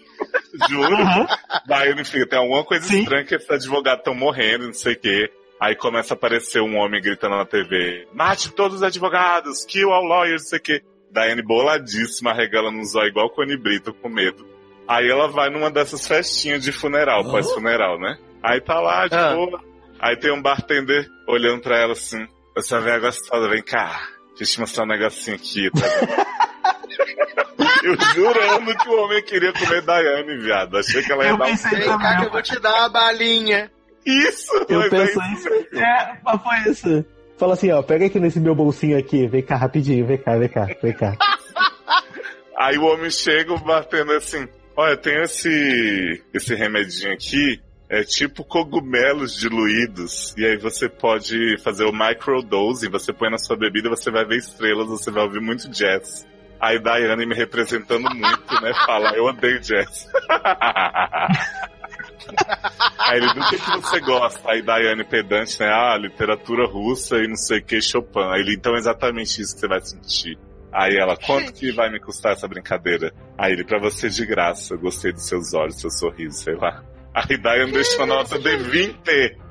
Dan? Juro. Uhum. Daiane fica, tem alguma coisa Sim. estranha que esses advogados estão morrendo, não sei o quê. Aí começa a aparecer um homem gritando na TV, mate todos os advogados, kill all lawyers, não sei o quê. Daiane boladíssima, regala no zóio igual Cone Brito, com medo. Aí ela vai numa dessas festinhas de funeral, oh. pós-funeral, né? Aí tá lá, de ah. boa. Aí tem um bartender olhando pra ela assim, essa velha gostosa, vem cá. Deixa eu te mostrar um negocinho aqui, tá <laughs> Eu jurando que o homem queria comer Daiane, viado. Achei que ela ia eu dar um... Vem cá que eu vou te dar uma balinha. Isso! Eu penso é isso. É, mas foi isso. Fala assim, ó, pega aqui nesse meu bolsinho aqui, vem cá rapidinho, vem cá, vem cá, vem cá. Aí o homem chega batendo assim, olha, tem esse, esse remedinho aqui, é tipo cogumelos diluídos. E aí você pode fazer o microdose, você põe na sua bebida, você vai ver estrelas, você vai ouvir muito jazz. Aí Daiane me representando muito, né? Fala, eu odeio jazz. <laughs> Aí ele, do que, que você gosta? Aí Daiane pedante, né? Ah, literatura russa e não sei o que, Chopin. Aí ele, então é exatamente isso que você vai sentir. Aí ela, quanto que vai me custar essa brincadeira? Aí ele, pra você de graça, gostei dos seus olhos, seu sorriso, sei lá. Aí Diane deixa a nota de 20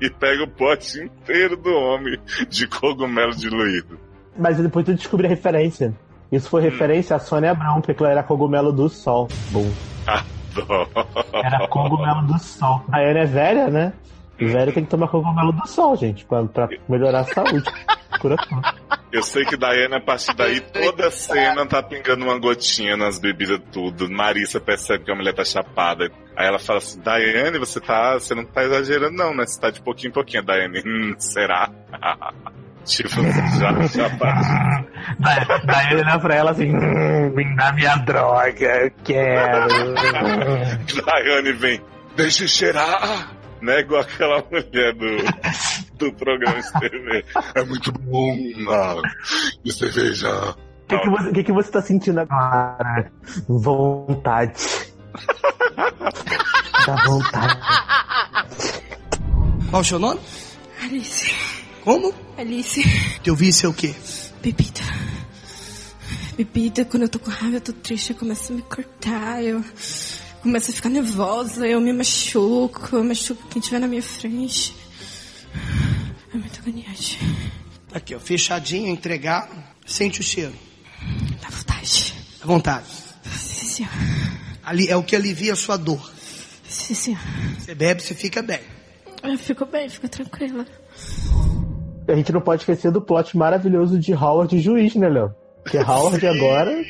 e pega o pote inteiro do homem de cogumelo diluído. Mas depois tu descobre a referência. Isso foi referência a Sônia Abrão, porque ela era cogumelo do sol. Bom. Adoro. Era cogumelo do sol. A Ana é velha, né? E velho tem que tomar cogumelo do sol, gente, pra, pra melhorar a saúde. <laughs> Eu sei que Diana, a partir daí, toda cena tá pingando uma gotinha nas bebidas, tudo. Marissa percebe que a mulher tá chapada. Aí ela fala assim, Daiane, você tá. Você não tá exagerando, não, né? Você tá de pouquinho em pouquinho. Daiane, hum, será? <laughs> tipo, já chapada. Daí ele olha pra ela assim, hum, me dá minha droga, eu quero. <laughs> Daiane vem, deixa eu cheirar. Né, igual aquela mulher do, <laughs> do programa de TV. É muito bom, ah, de cerveja. O que, que, você, que, que você tá sentindo agora? Vontade. <laughs> Dá vontade. Qual o seu nome? Alice. Como? Alice. Teu vício é o quê? Bebida. Bebida, quando eu tô com raiva, eu tô triste, eu começo a me cortar, eu começo a ficar nervosa, eu me machuco, eu machuco quem estiver na minha frente. É muito agoniante. Aqui, ó, fechadinho, entregar, sente o cheiro. Dá vontade. À vontade. Sim, senhor. Ali é o que alivia a sua dor. Sim, senhor. Você bebe, você fica bem. Eu fico bem, fico tranquila. A gente não pode esquecer do plot maravilhoso de Howard Juiz, né, Léo? Que Howard <laughs> agora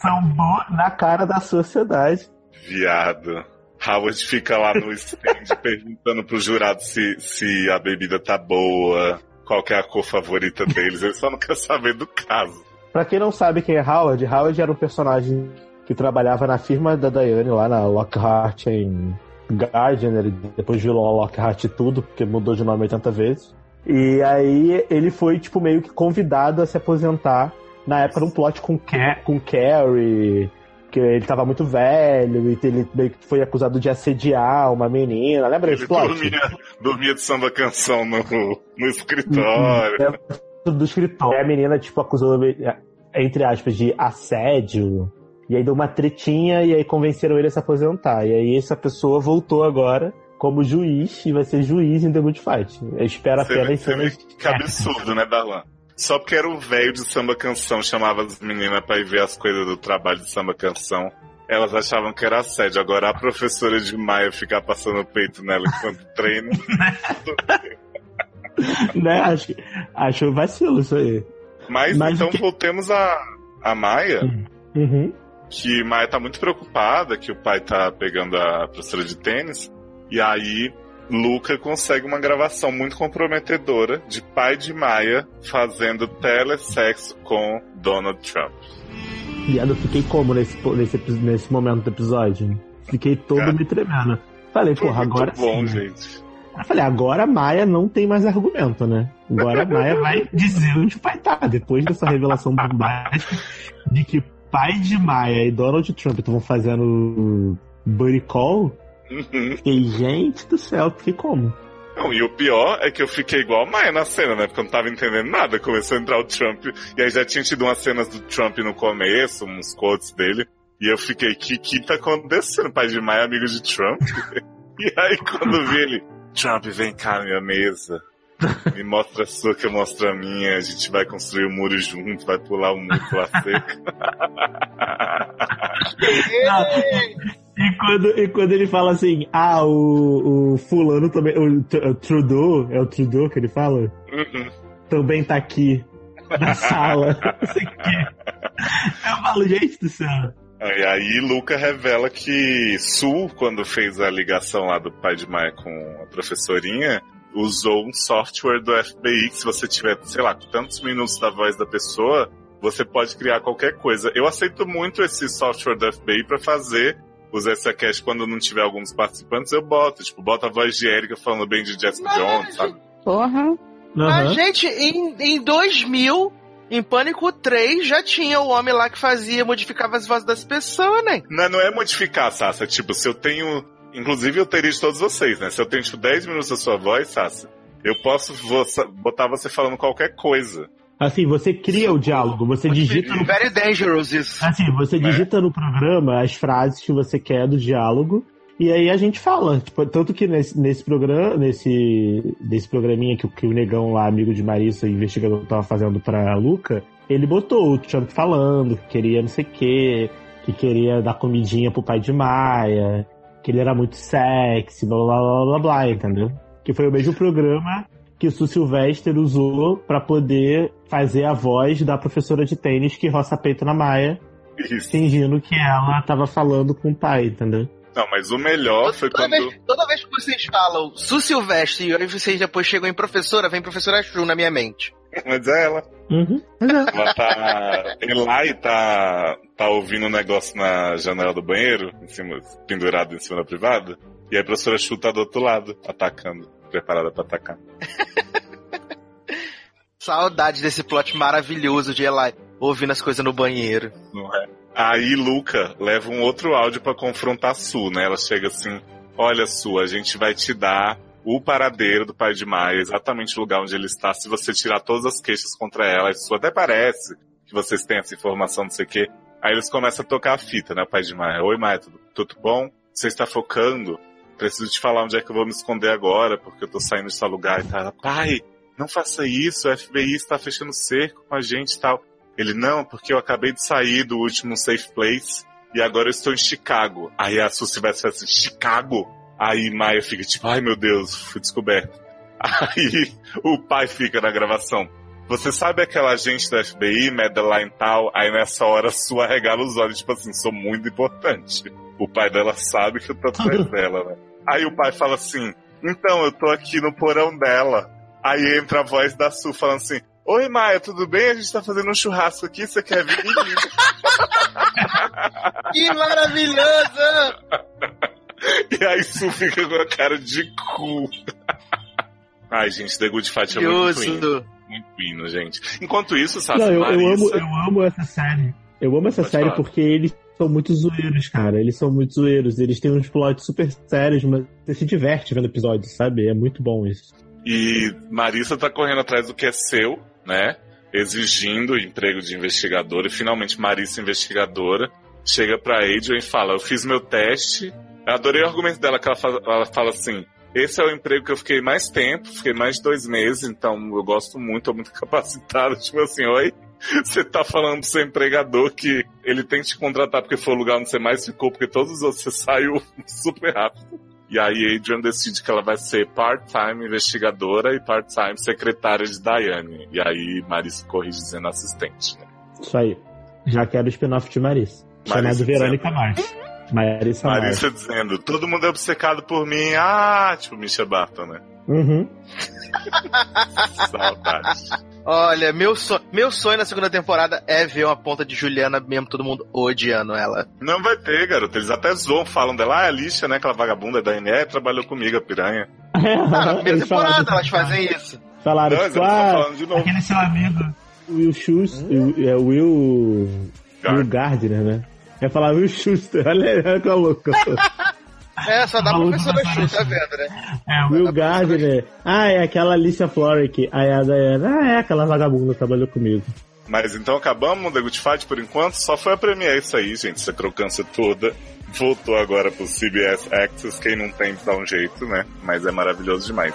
sambou na cara da sociedade. Viado. Howard fica lá no stand <laughs> perguntando pro jurado se, se a bebida tá boa, qual que é a cor favorita deles. Ele só não quer saber do caso. Pra quem não sabe quem é Howard, Howard era um personagem que trabalhava na firma da Diane lá na Lockhart em Guardian, ele depois virou Lockhart e tudo, porque mudou de nome 80 vezes. E aí ele foi, tipo, meio que convidado a se aposentar na época de um plot com, Ca com Carrie, que ele tava muito velho, e ele meio que foi acusado de assediar uma menina. Lembra Ele dormia, dormia de samba canção no, no escritório. É, do escritório. E a menina, tipo, acusou, entre aspas, de assédio. E aí deu uma tretinha e aí convenceram ele a se aposentar. E aí essa pessoa voltou agora como juiz e vai ser juiz em The Good Fight. Espera Você apenas você vê cenas. que absurdo, né, Darlan? Só porque era o velho de samba canção, chamava as meninas pra ir ver as coisas do trabalho de samba canção. Elas achavam que era assédio. Agora a professora de Maia ficar passando o peito nela enquanto <laughs> treina. <laughs> né? Acho, acho vacilo isso aí. Mas, Mas então que- voltemos a, a Maia, Uhum. que Maia tá muito preocupada que o pai tá pegando a professora de tênis. E aí Luca consegue uma gravação muito comprometedora de pai de Maia fazendo telesexo com Donald Trump. Viado, eu fiquei como nesse, nesse, nesse momento do episódio? Fiquei todo Cara. me tremendo. Falei, porra, agora bom, sim. gente. Eu falei, agora a Maia não tem mais argumento, né? Agora a Maia <laughs> vai dizer onde o pai tá. Depois dessa revelação bombástica de que pai de Maia e Donald Trump estavam fazendo buddy call, Uhum. fiquei, gente do céu, fiquei como? Não, e o pior é que eu fiquei igual a Maia na cena, né? Porque eu não tava entendendo nada. Começou a entrar o Trump, e aí já tinha tido umas cenas do Trump no começo, uns quotes dele. E eu fiquei, que que tá acontecendo? Pai de Maia é amigo de Trump? <laughs> e aí quando vi ele, Trump, vem cá na minha mesa. Me mostra a sua que eu mostro a minha. A gente vai construir o muro junto, vai pular o muro pela seca. <laughs> E quando, e quando ele fala assim, ah, o, o fulano também, o, o Trudeau, é o Trudeau que ele fala? Uhum. Também tá aqui na <laughs> sala. Não sei o quê. Eu falo, gente do céu. E aí Luca revela que Sul, quando fez a ligação lá do pai de Maia com a professorinha, usou um software do FBI que se você tiver, sei lá, tantos minutos da voz da pessoa, você pode criar qualquer coisa. Eu aceito muito esse software do FBI pra fazer os SACast quando não tiver alguns participantes, eu boto. Tipo, bota a voz de Erika falando bem de Jessica Jones, sabe? Porra. Mas, Aham. gente, em, em 2000, em Pânico 3, já tinha o homem lá que fazia, modificava as vozes das pessoas, né? Não, não é modificar, Sassa. Tipo, se eu tenho. Inclusive, eu teria de todos vocês, né? Se eu tenho, tipo, 10 minutos da sua voz, Sassa, eu posso vo- botar você falando qualquer coisa. Assim, você cria o diálogo, você digita no... Very dangerous isso. Assim, você digita no programa as frases que você quer do diálogo e aí a gente fala. Tipo, tanto que nesse, nesse programa, nesse, nesse programinha que, que o negão lá, amigo de Marissa, investigador, tava fazendo pra Luca, ele botou o Trump falando que queria não sei o quê, que queria dar comidinha pro pai de Maia, que ele era muito sexy, blá blá blá blá blá, entendeu? Que foi o mesmo programa que o Su Sylvester usou para poder fazer a voz da professora de tênis que roça peito na Maia, Isso. fingindo que ela tava falando com o pai, entendeu? Não, mas o melhor foi toda, quando. vez, toda vez que vocês falam Su Silvestre e aí vocês depois chegam em professora, vem professora Chu na minha mente. Mas é ela. Uhum. Ela tá. Eli tá, tá ouvindo um negócio na janela do banheiro, em cima, pendurado em cima da privada. E aí a professora Chu tá do outro lado, atacando, preparada pra atacar. <laughs> Saudade desse plot maravilhoso de Eli ouvindo as coisas no banheiro. Não é? Aí Luca leva um outro áudio pra confrontar a Su, né? Ela chega assim: Olha, Su, a gente vai te dar o paradeiro do pai de Maia, exatamente o lugar onde ele está, se você tirar todas as queixas contra ela. Isso até parece que vocês têm essa informação, não sei o quê. Aí eles começam a tocar a fita, né? O pai de Maia. Oi, Maia, tudo, tudo bom? Você está focando? Preciso te falar onde é que eu vou me esconder agora, porque eu tô saindo de tal lugar e tal. Pai, não faça isso, o FBI está fechando cerco com a gente e tal. Ele, não, porque eu acabei de sair do último Safe Place e agora eu estou em Chicago. Aí a Suzy vai assim, Chicago? Aí Maia fica tipo, ai meu Deus, fui descoberto. <laughs> Aí o pai fica na gravação. Você sabe aquela agente da FBI, Madeline tal? Aí nessa hora sua regala os olhos, tipo assim, sou muito importante. O pai dela sabe que eu tô atrás <laughs> dela, né? Aí o pai fala assim, então eu tô aqui no porão dela. Aí entra a voz da Su falando assim, Oi, Maia, tudo bem? A gente tá fazendo um churrasco aqui, você quer vir? <laughs> que maravilhoso! e aí Su fica com a cara de cu. Ai, gente, The Good Fight é muito. Muito hino, gente. Enquanto isso, Sassi Não, eu, eu, amo, eu amo essa série. Eu amo essa Pode série falar. porque eles são muito zoeiros, cara. Eles são muito zoeiros. Eles têm uns plots super sérios, mas você se diverte vendo episódios, sabe? É muito bom isso. E Marissa tá correndo atrás do que é seu, né? Exigindo emprego de investigadora. E finalmente Marissa, investigadora, chega pra Adrian e fala: Eu fiz meu teste. Eu adorei o argumento dela, que ela fala, ela fala assim: Esse é o emprego que eu fiquei mais tempo, fiquei mais de dois meses, então eu gosto muito, tô muito <laughs> capacitado. Tipo assim, oi. <laughs> Você tá falando pro seu empregador que ele tem que te contratar porque foi o lugar onde você mais ficou, porque todos os outros você saiu <laughs> super rápido. E aí Adrian decide que ela vai ser part-time investigadora e part-time secretária de Diane. E aí Marissa corrige dizendo assistente, né? Isso aí. Já quero o spin-off de Marissa. Chamado Verônica Mars. Marissa. Marissa dizendo, todo mundo é obcecado por mim. Ah, tipo Misha Barton, né? Uhum. <laughs> Saudade. Olha, meu, so meu sonho na segunda temporada é ver uma ponta de Juliana mesmo, todo mundo odiando ela. Não vai ter, garoto. Eles até zoam, falam dela. Ah, é a lixa, né? Aquela vagabunda da NE trabalhou comigo, a piranha. <laughs> Ah, na primeira Eles falaram temporada disso. elas fazem isso. Falaram, Não, tipo, ah, de novo. aquele seu amigo, Will Schuster, é Will, Will Gardner, né? É falar Will Schuster, <laughs> olha, olha que louco. É, só dá Maluco professora da Chu, tá vendo, né? É, Will Gardner. Ah, é aquela Alicia Florrick. Aí a Diana, ah, é aquela vagabunda que trabalhou comigo. Mas então acabamos o The Good Fight por enquanto. Só foi a Premiere isso aí, gente. Essa crocância toda. Voltou agora pro CBS Access. Quem não tem dá um jeito, né? Mas é maravilhoso demais.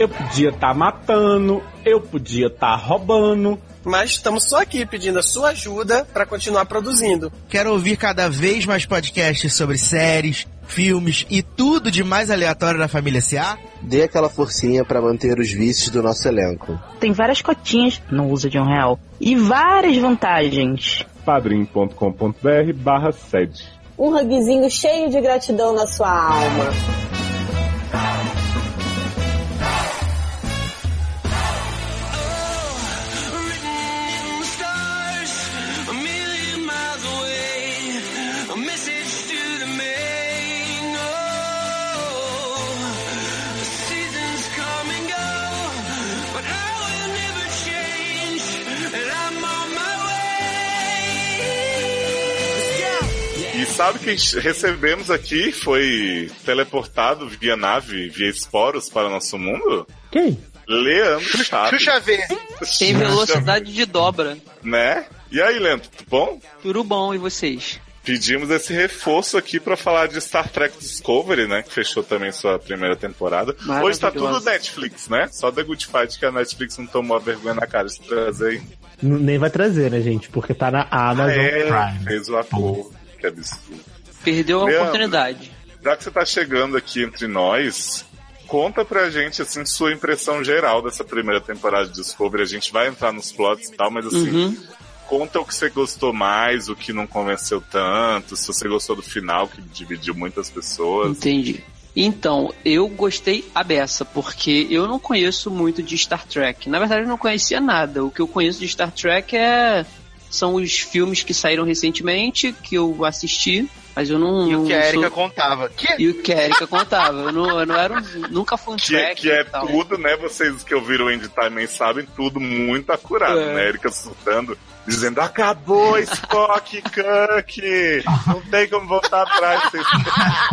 Eu podia estar matando, eu podia estar roubando. Mas estamos só aqui pedindo a sua ajuda para continuar produzindo. Quero ouvir cada vez mais podcasts sobre séries, filmes e tudo de mais aleatório da família SA? Dê aquela forcinha para manter os vícios do nosso elenco. Tem várias cotinhas no uso de um real. E várias vantagens. padrim.com.br barra sede. Um rugzinho cheio de gratidão na sua alma. Sabe quem recebemos aqui foi teleportado via nave, via esporos para o nosso mundo? Quem? Leandro Chaves. Xuxa V. Em velocidade de dobra. Né? E aí, Leandro, tudo bom? Tudo bom, e vocês? Pedimos esse reforço aqui para falar de Star Trek Discovery, né? Que fechou também sua primeira temporada. Hoje tá tudo Netflix, né? Só The Good Fight que a Netflix não tomou a vergonha na cara de trazer Nem vai trazer, né, gente? Porque tá na Amazon é, Prime. fez o ator. Que absurdo. Perdeu a Leandro. oportunidade. Já que você tá chegando aqui entre nós, conta pra gente, assim, sua impressão geral dessa primeira temporada de Discovery. A gente vai entrar nos plots e tal, mas assim, Uhum. conta o que você gostou mais, o que não convenceu tanto, se você gostou do final, que dividiu muitas pessoas. Entendi. Então, eu gostei a beça, porque eu não conheço muito de Star Trek. Na verdade, eu não conhecia nada. O que eu conheço de Star Trek é são os filmes que saíram recentemente, que eu assisti, mas eu não. E o que a Erika sou- contava. Que? E o que a Erika contava. Eu não, eu não era um, nunca fui um Que, é- track que é tal. tudo, né? Vocês que ouviram o Indie Time sabem tudo muito acurado, É. né? Erika surtando, dizendo, acabou <laughs> Spock, Kirk! Não tem como voltar atrás. <laughs> Vocês...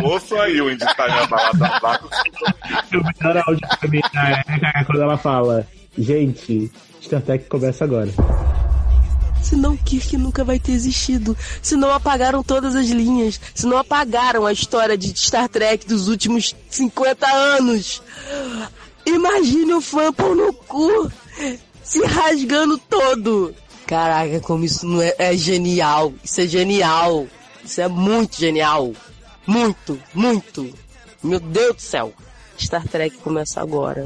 Ouçam aí o Indie Time abalado da vaca. O melhor áudio pra mim da Erika é quando ela fala: Gente, Star Trek começa agora. Senão Kirk nunca vai ter existido. Se não apagaram todas as linhas. Se não apagaram a história de Star Trek dos últimos 50 anos. Imagine o fã pão no cu se rasgando todo. Caraca, como isso não é, é genial. Isso é genial. Isso é muito genial. Muito, muito. Meu Deus do céu. Star Trek começa agora.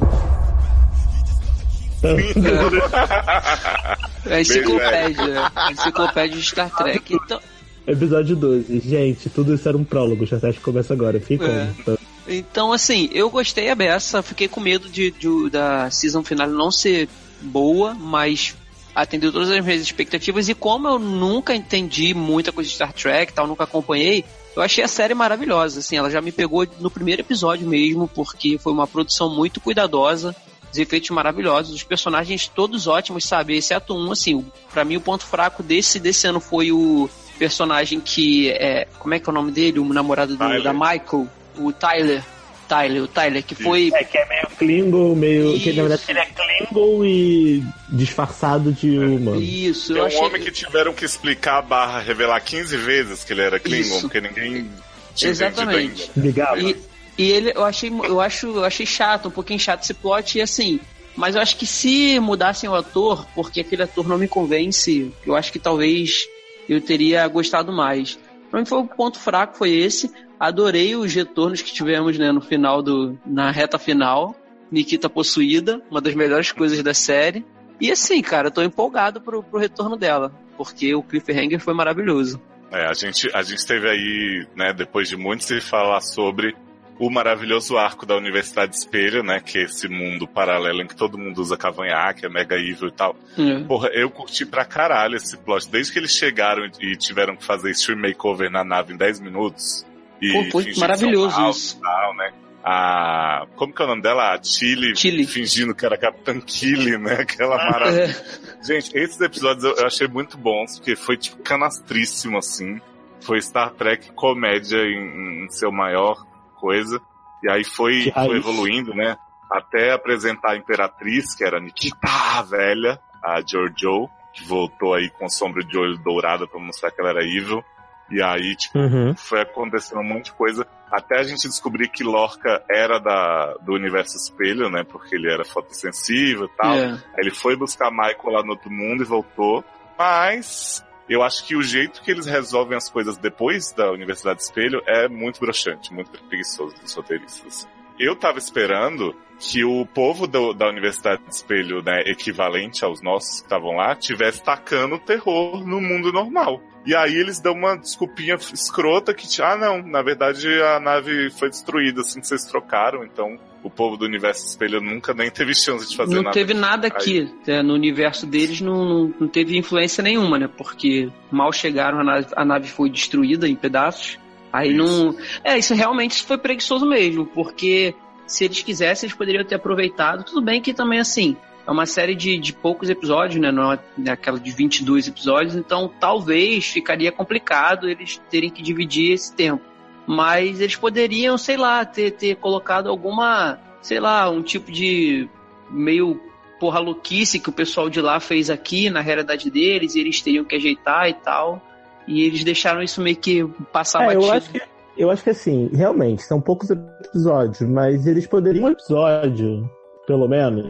<laughs> É a enciclopédia. A enciclopédia de Star Trek. Então, Episódio 12. Gente, tudo isso era um prólogo. Star Trek começa agora. Fica É. como? Então, assim, eu gostei a beça, fiquei com medo de, de- da season final não ser boa, mas atendeu todas as minhas expectativas. E como eu nunca entendi muita coisa de Star Trek e tal, nunca acompanhei, eu achei a série maravilhosa. Assim, ela já me pegou no primeiro episódio mesmo, porque foi uma produção muito cuidadosa. Os efeitos maravilhosos, os personagens todos ótimos, sabe? Esse ato 1, assim, o- pra mim o ponto fraco desse, desse ano foi o personagem que é. Como é que é o nome dele? O namorado do, da Michael, o Tyler. Tyler, o Tyler, que foi. É que é meio Klingon, meio. Que na verdade ele é Klingon e disfarçado de humano. Isso, É eu um achei. homem que tiveram que explicar barra revelar 15 vezes que ele era Klingon, Isso. porque ninguém tinha Exatamente. Ligava. E, e ele, eu achei, eu acho, eu achei chato, um pouquinho chato esse plot, e assim. Mas eu acho que se mudassem o ator, porque aquele ator não me convence, eu acho que talvez eu teria gostado mais. Pra mim foi o ponto fraco, foi esse. Adorei os retornos que tivemos, né, no final do. na reta final. Nikita possuída, uma das melhores coisas da série. E assim, cara, eu tô empolgado pro, pro retorno dela, porque o cliffhanger foi maravilhoso. É, a gente, a gente teve aí, né, depois de muito se falar sobre o maravilhoso arco da Universidade Espelho, né, que é esse mundo paralelo em que todo mundo usa cavanhaque, é mega evil e tal. É. Porra, eu curti pra caralho esse plot. Desde que eles chegaram e tiveram que fazer stream makeover na nave em 10 minutos. E Pô, foi maravilhoso maus isso. Tal, né? A. Como que é o nome dela? A Chile, fingindo que era Capitã Killy, né? <laughs> Aquela maravilha. É. Gente, esses episódios eu, eu achei muito bons, porque foi tipo canastríssimo, assim. Foi Star Trek comédia em, em seu maior coisa. E aí foi, foi evoluindo, né? Até apresentar a Imperatriz, que era a Nikita, a velha, a Giorgio, que voltou aí com sombra de olho dourada pra mostrar que ela era evil. E aí, tipo, Uhum. foi acontecendo um monte de coisa. Até a gente descobrir que Lorca era da, do universo espelho, né? Porque ele era fotossensível e tal. É. Aí ele foi buscar Michael lá no outro mundo e voltou. Mas eu acho que o jeito que eles resolvem as coisas depois da Universidade Espelho é muito broxante, muito preguiçoso dos roteiristas. Eu tava esperando que o povo do- da Universidade Espelho, né, equivalente aos nossos que estavam lá, tivesse tacando terror no mundo normal. E aí eles dão uma desculpinha escrota que, ah não, na verdade a nave foi destruída assim que vocês trocaram, então povo do Universo Espelho nunca nem teve chance de fazer não nada. teve nada aqui. é, no universo deles não, não, não teve influência nenhuma, né? Porque mal chegaram, a nave, a nave foi destruída em pedaços. Aí não. É, isso realmente foi preguiçoso mesmo, porque se eles quisessem, eles poderiam ter aproveitado. Tudo bem que também, assim, é uma série de, de poucos episódios, né? Não é aquela de 22 episódios, então talvez ficaria complicado eles terem que dividir esse tempo. Mas eles poderiam, sei lá, ter, ter colocado alguma, sei lá, um tipo de meio porra louquice que o pessoal de lá fez aqui na realidade deles, e eles teriam que ajeitar e tal. E eles deixaram isso meio que passar É, batido. eu acho que, eu acho que assim, realmente, são poucos episódios, mas eles poderiam um episódio, pelo menos,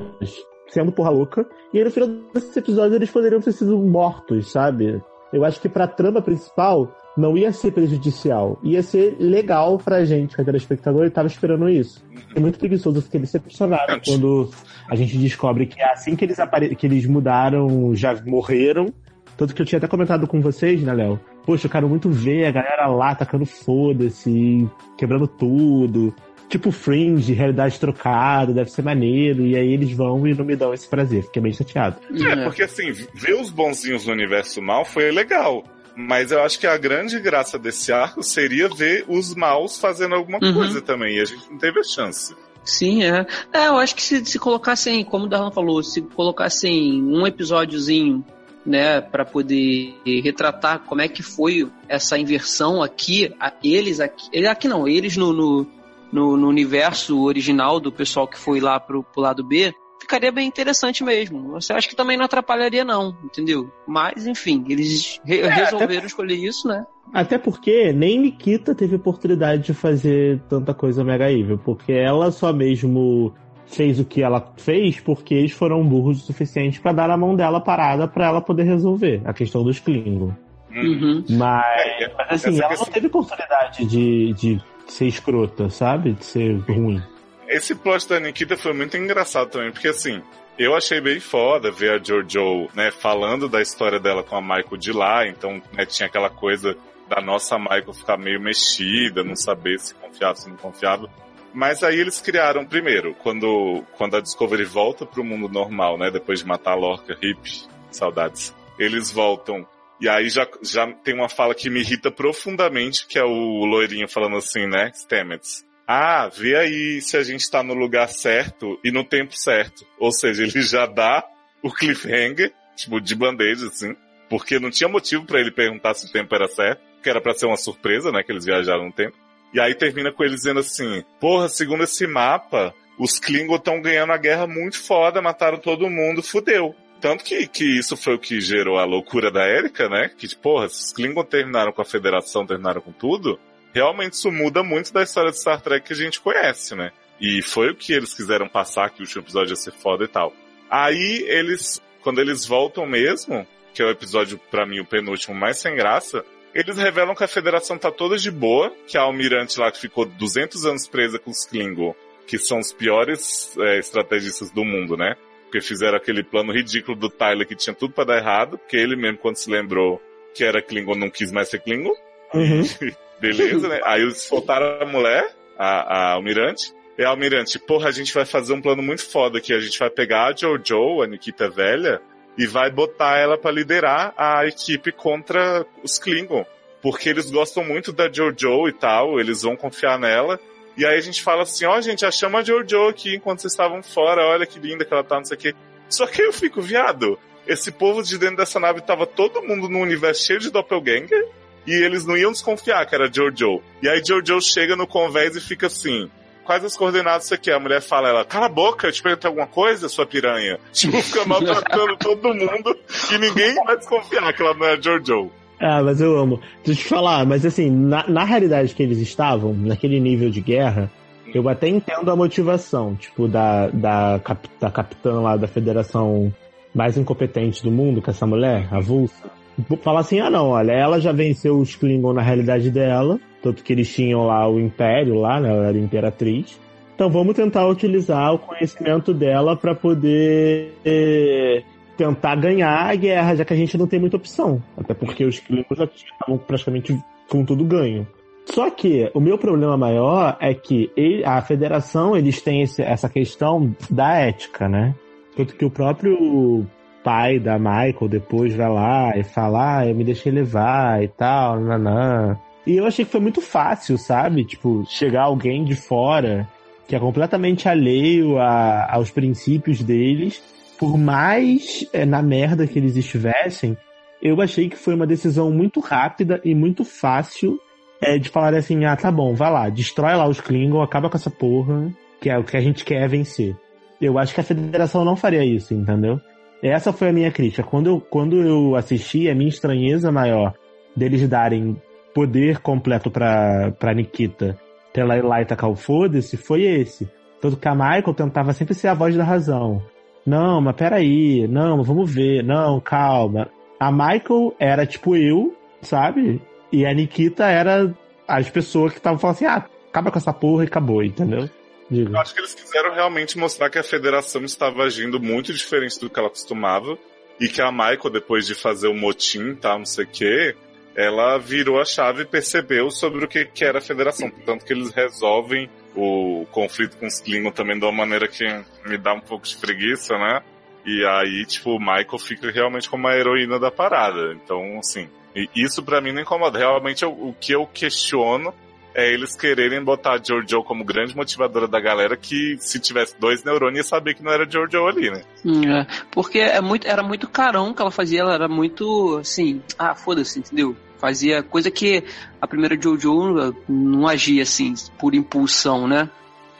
sendo porra louca, e aí no final desses episódios eles poderiam ter sido mortos, sabe? Eu acho que pra trama principal não ia ser prejudicial, ia ser legal pra gente, que é telespectador, e tava esperando isso. É muito preguiçoso, eu fiquei decepcionado quando a gente descobre que assim que eles, apare... que eles mudaram, já morreram, tanto que eu tinha até comentado com vocês, né, Léo? Poxa, eu quero muito ver a galera lá tacando foda-se, quebrando tudo. Tipo Fringe, realidade trocada, deve ser maneiro. E aí eles vão e não me dão esse prazer. Fiquei bem chateado. É, porque assim, ver os bonzinhos no universo mal foi legal. Mas eu acho que a grande graça desse arco seria ver os maus fazendo alguma Uhum. coisa também. E a gente não teve a chance. Sim, é. É, eu acho que se, se colocassem, como o Darlan falou, se colocassem um episódiozinho, né, para poder retratar como é que foi essa inversão aqui, a- eles aqui, ele aqui não, eles no, no, no, no universo original do pessoal que foi lá pro, pro lado B, ficaria bem interessante mesmo. Você acha que também não atrapalharia não, entendeu? Mas, enfim, eles re- resolveram escolher isso, né? Até porque nem Nikita teve oportunidade de fazer tanta coisa mega evil, porque ela só mesmo fez o que ela fez porque eles foram burros o suficiente pra dar na mão dela parada pra ela poder resolver a questão dos Klingon. Uhum. Mas, mas assim, ela não teve oportunidade de, de ser escrota, sabe? De ser ruim. Esse plot da Nikita foi muito engraçado também, porque assim, eu achei bem foda ver a Jojo, né, falando da história dela com a Michael de lá, então, né, tinha aquela coisa da nossa Michael ficar meio mexida, não saber se confiava, se não confiava. Mas aí eles criaram, primeiro, quando, quando a Discovery volta pro mundo normal, né, depois de matar a Lorca, hip, saudades. Eles voltam e aí já, já tem uma fala que me irrita profundamente, que é o loirinho falando assim, né? Stamets. Ah, vê aí se a gente tá no lugar certo e no tempo certo. Ou seja, ele já dá o cliffhanger, tipo, de bandeja, assim. Porque não tinha motivo pra ele perguntar se o tempo era certo, que era pra ser uma surpresa, né? Que eles viajaram no tempo. E aí termina com eles dizendo assim: Porra, segundo esse mapa, os Klingons estão ganhando a guerra muito foda, mataram todo mundo, fudeu. Tanto que, que isso foi o que gerou a loucura da Erika, né? Que, porra, se os Klingons terminaram com a Federação, terminaram com tudo, realmente isso muda muito da história de Star Trek que a gente conhece, né? E foi o que eles quiseram passar, que o último episódio ia ser foda e tal. Aí eles, quando eles voltam mesmo, que é o episódio, pra mim, o penúltimo mais sem graça, eles revelam que a federação tá toda de boa, que a almirante lá que ficou 200 anos presa com os Klingon, que são os piores é, estrategistas do mundo, né? Porque fizeram aquele plano ridículo do Tyler que tinha tudo pra dar errado, porque ele mesmo, quando se lembrou que era Klingon, não quis mais ser Klingon. Uhum. <laughs> Beleza, né? Aí eles soltaram a mulher, a, a almirante, e a almirante, porra, a gente vai fazer um plano muito foda aqui, a gente vai pegar a Jojo, a Nikita velha, e vai botar ela pra liderar a equipe contra os Klingon. Porque eles gostam muito da Jojo e tal, eles vão confiar nela. E aí a gente fala assim, ó, gente, achamos a Jojo aqui enquanto vocês estavam fora, olha que linda que ela tá, não sei o quê. Só que eu fico, viado, esse povo de dentro dessa nave tava todo mundo num universo cheio de doppelganger, e eles não iam desconfiar que era Jojo. E aí Jojo chega no convés e fica assim, quais as coordenadas você quer? A mulher fala, ela, cala a boca, eu te perguntei alguma coisa, sua piranha. <laughs> Tipo, fica maltratando <laughs> todo mundo, e ninguém vai desconfiar que ela não é Jojo. Ah, mas eu amo. Deixa eu te falar, mas assim, na, na realidade que eles estavam, naquele nível de guerra, eu até entendo a motivação, tipo, da, da, cap, da capitã lá da federação mais incompetente do mundo, que é essa mulher, a Vulsa. Falar assim, ah não, olha, ela já venceu os Klingon na realidade dela, tanto que eles tinham lá o Império lá, né, ela era Imperatriz. Então vamos tentar utilizar o conhecimento dela para poder eh, tentar ganhar a guerra, já que a gente não tem muita opção. Até porque os Klingons já estavam praticamente com tudo ganho. Só que o meu problema maior é que ele- a federação eles têm esse- essa questão da ética, né? Tanto que o próprio pai da Michael depois vai lá e fala, ah, eu me deixei levar e tal, nanã. E eu achei que foi muito fácil, sabe? Tipo, chegar alguém de fora que é completamente alheio a- aos princípios deles, por mais é, na merda que eles estivessem, eu achei que foi uma decisão muito rápida e muito fácil é, de falar assim, ah, tá bom, vai lá, destrói lá os Klingon, acaba com essa porra, que é o que a gente quer vencer. Eu acho que a federação não faria isso, entendeu? Essa foi a minha crítica. Quando eu, quando eu assisti, a minha estranheza maior deles darem poder completo pra, pra Nikita pela ir lá e tacar o foda-se foi esse. Tanto que a Michael tentava sempre ser a voz da razão. Não, mas peraí, não, vamos ver, não, calma. A Michael era tipo eu, sabe? E a Nikita era as pessoas que estavam falando assim, ah, acaba com essa porra e acabou, entendeu? Digo. Eu acho que eles quiseram realmente mostrar que a federação estava agindo muito diferente do que ela costumava. E que a Michael, depois de fazer o motim, tá, não sei o quê, ela virou a chave e percebeu sobre o que, que era a federação. Portanto, que eles resolvem o conflito com os Klingon também de uma maneira que me dá um pouco de preguiça, né? E aí, tipo, o Michael fica realmente como a heroína da parada. Então, assim, isso para mim não incomoda. Realmente, o que eu questiono é eles quererem botar a Jojo como grande motivadora da galera que se tivesse dois neurônios ia saber que não era Jojo ali, né? É, porque é muito, era muito carão que ela fazia, ela era muito assim, ah, foda-se, entendeu? Fazia coisa que a primeira Jojo não agia assim, por impulsão, né?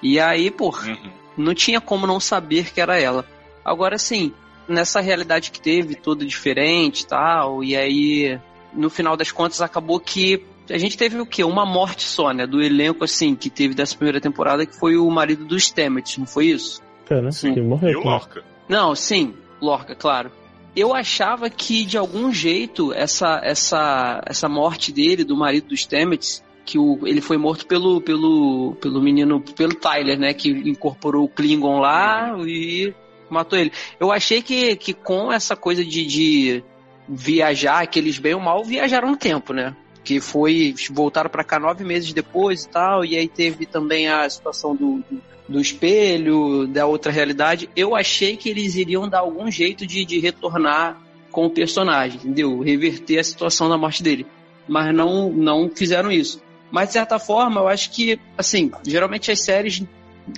E aí, pô, uhum. não tinha como não saber que era ela. Agora, assim, nessa realidade que teve, toda diferente e tal, e aí, no final das contas, acabou que a gente teve o quê? Uma morte só, né? Do elenco, assim, que teve dessa primeira temporada, que foi o marido do Stamets, não foi isso? É, né? Sim. Que morreu. E o Lorca. Não, sim, Lorca, claro. Eu achava que, de algum jeito, essa, essa, essa morte dele, do marido do Stamets, que o, ele foi morto pelo, pelo, pelo menino, pelo Tyler, né? Que incorporou o Klingon lá e matou ele. Eu achei que, que com essa coisa de, de viajar, que eles bem ou mal viajaram no tempo, né? Que foi voltaram para cá nove meses depois e tal, e aí teve também a situação do, do, do, espelho, da outra realidade. Eu achei que eles iriam dar algum jeito de, de retornar com o personagem, entendeu? Reverter a situação da morte dele. Mas não, não fizeram isso. Mas, de certa forma, eu acho que, assim, geralmente as séries,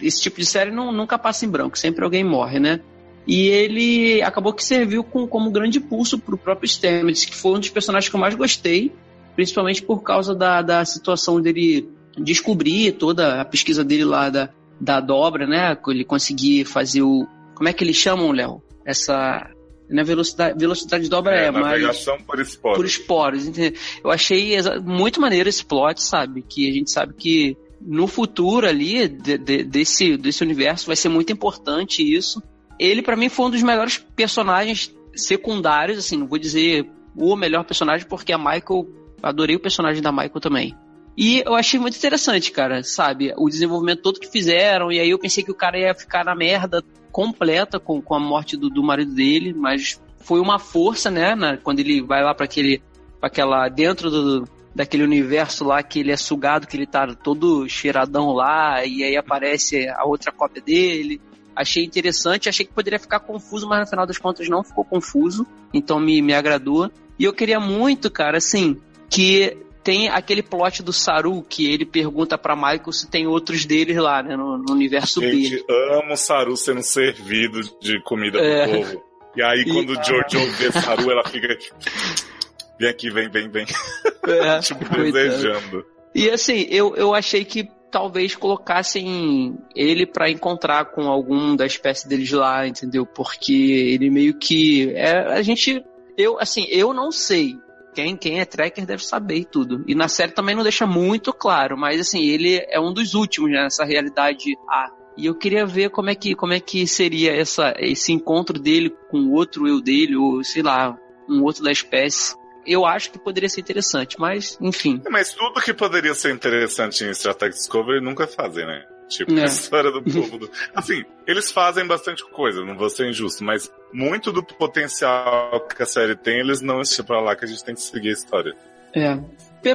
esse tipo de série não, nunca passa em branco, sempre alguém morre, né? E ele acabou que serviu com, como grande pulso pro próprio Stamets, que foi um dos personagens que eu mais gostei principalmente por causa da, da situação dele descobrir toda a pesquisa dele lá da, da dobra, né? Ele conseguir fazer o. Como é que eles chamam, Léo? Essa. Na é velocidade, velocidade de dobra é, é navegação mas. por esporos. Por esporos. Entendeu? Eu achei muito maneiro esse plot, sabe? Que a gente sabe que no futuro ali, de, de, desse, desse universo, vai ser muito importante isso. Ele, para mim, foi um dos melhores personagens secundários, assim, não vou dizer o melhor personagem, porque a Michael Adorei o personagem da Michael também. E eu achei muito interessante, cara, sabe? O desenvolvimento todo que fizeram, e aí eu pensei que o cara ia ficar na merda completa com, com a morte do, do marido dele, mas foi uma força, né? Quando ele vai lá para aquele. Pra aquela. dentro do, daquele universo lá que ele é sugado, que ele tá todo cheiradão lá, e aí aparece a outra cópia dele. Achei interessante, achei que poderia ficar confuso, mas no final das contas não ficou confuso, então me, me agradou. E eu queria muito, cara, assim, que tem aquele plot do Saru que ele pergunta para Michael se tem outros deles lá, né, no, no universo Gente, B. amo o Saru sendo servido de comida é. pro povo. E aí quando o Jojo <laughs> vê Saru, ela fica vem aqui, vem, vem, vem. <laughs> É, <laughs> tipo, desejando. E assim, eu, eu achei que talvez colocassem ele para encontrar com algum da espécie deles lá, entendeu? Porque ele meio que é a gente eu assim, eu não sei, quem, quem é tracker deve saber tudo. E na série também não deixa muito claro, mas assim, ele é um dos últimos né, nessa realidade A. E eu queria ver como é que, como é que seria essa, esse encontro dele com outro eu dele, ou sei lá, um outro da espécie. Eu acho que poderia ser interessante, mas enfim. Mas tudo que poderia ser interessante em Star Trek Discovery nunca fazem, né? Tipo, é. a história do <laughs> povo. Do... Assim, eles fazem bastante coisa, não vou ser injusto, mas muito do potencial que a série tem, eles não estão pra lá que a gente tem que seguir a história. É.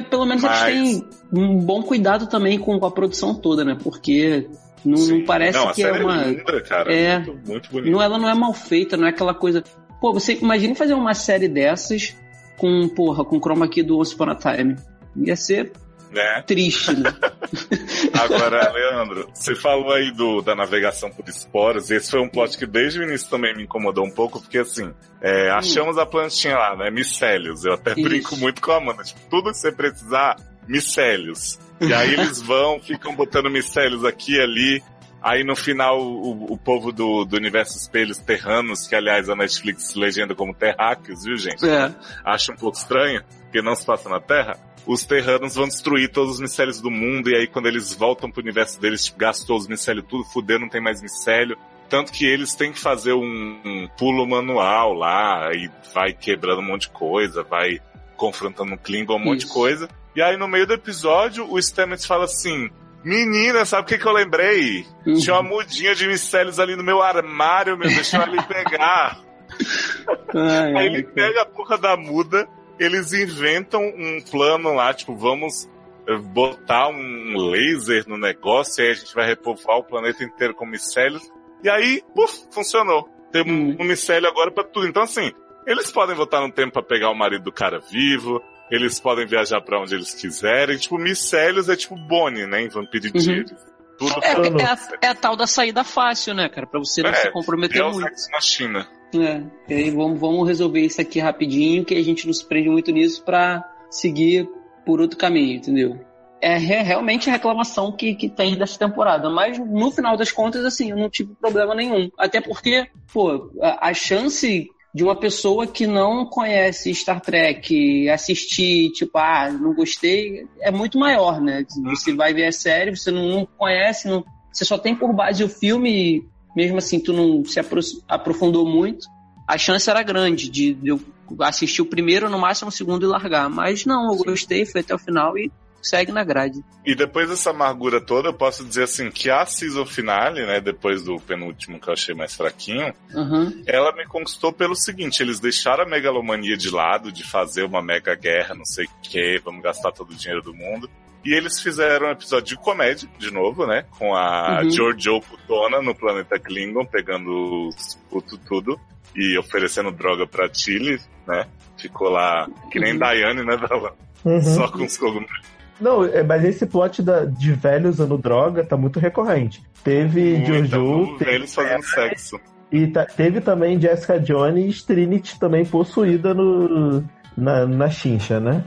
Pelo menos mas... eles têm um bom cuidado também com a produção toda, né? Porque não, não parece não, que é uma. É linda, cara. É. Muito, muito bonita. Não, ela não é mal feita, não é aquela coisa. Pô, você imagina fazer uma série dessas com, porra, com o chroma key do Once Upon a Time. Ia ser Né? Triste, né? <laughs> Agora, Leandro, você falou aí do, da navegação por esporos, e esse foi um plot que desde o início também me incomodou um pouco, porque assim, é, achamos a plantinha lá, né? Micélios. Eu até Isso. brinco muito com a Amanda. Tipo, tudo que você precisar, micélios. E aí eles <laughs> vão, ficam botando micélios aqui e ali. Aí no final, o, o povo do, do universo espelhos terranos, que aliás a Netflix legenda como terráqueos, viu gente? É. Acho um pouco estranho, porque não se passa na Terra. Os terranos vão destruir todos os micélios do mundo, e aí quando eles voltam pro universo deles, tipo, gastou os micélios tudo, fudeu, não tem mais micélio. Tanto que eles têm que fazer um, um pulo manual lá, e vai quebrando um monte de coisa, vai confrontando o Klingon, um monte de Isso. coisa. E aí no meio do episódio, o Stamets fala assim, Menina, sabe o que, que eu lembrei? Uhum. Tinha uma mudinha de micélios ali no meu armário, meu, deixa eu ali pegar. <laughs> Ai, Aí ele pega a porra da muda, eles inventam um plano lá, tipo, vamos eh, botar um laser no negócio, e aí a gente vai repovoar o planeta inteiro com micélios. E aí, puf, funcionou. Tem um, um micélio agora pra tudo. Então, assim, eles podem voltar no tempo pra pegar o marido do cara vivo, eles podem viajar pra onde eles quiserem. Tipo, micélios é tipo Bonnie, né, em Vampire Diaries. Tudo É, é, a, é a tal da saída fácil, né, cara? Pra você não É, se comprometer é o muito. sexo na China. É, e vamos, vamos resolver isso aqui rapidinho, que a gente não se prende muito nisso pra seguir por outro caminho, entendeu? É re- realmente a reclamação que, que tem dessa temporada, mas no final das contas, assim, eu não tive problema nenhum. Até porque, pô, a, a chance de uma pessoa que não conhece Star Trek assistir, tipo, ah, não gostei, é muito maior, né? Você vai ver a série, você não, não conhece, não, você só tem por base o filme, mesmo assim tu não se apro- aprofundou muito, a chance era grande de, de eu assistir o primeiro, no máximo o segundo e largar. Mas não, eu gostei, fui até o final e segue na grade. E depois dessa amargura toda, eu posso dizer assim que a season finale, né, depois do penúltimo que eu achei mais fraquinho, Uhum. ela me conquistou pelo seguinte, eles deixaram a megalomania de lado, de fazer uma mega guerra, não sei o que, vamos gastar todo o dinheiro do mundo. E eles fizeram um episódio de comédia, de novo, né? Com a Uhum. Giorgio Putona no planeta Klingon, pegando os puto tudo e oferecendo droga pra Chile, né? Ficou lá, que nem Uhum. Daiane, né? Uhum. Só com os cogumelos. Não, é, mas esse plot da, de velho usando droga tá muito recorrente. Teve Muito, Jojo, teve, eles fazendo sexo. e tá- teve também Jessica Jones, Trinity também possuída no, na, na chincha, né?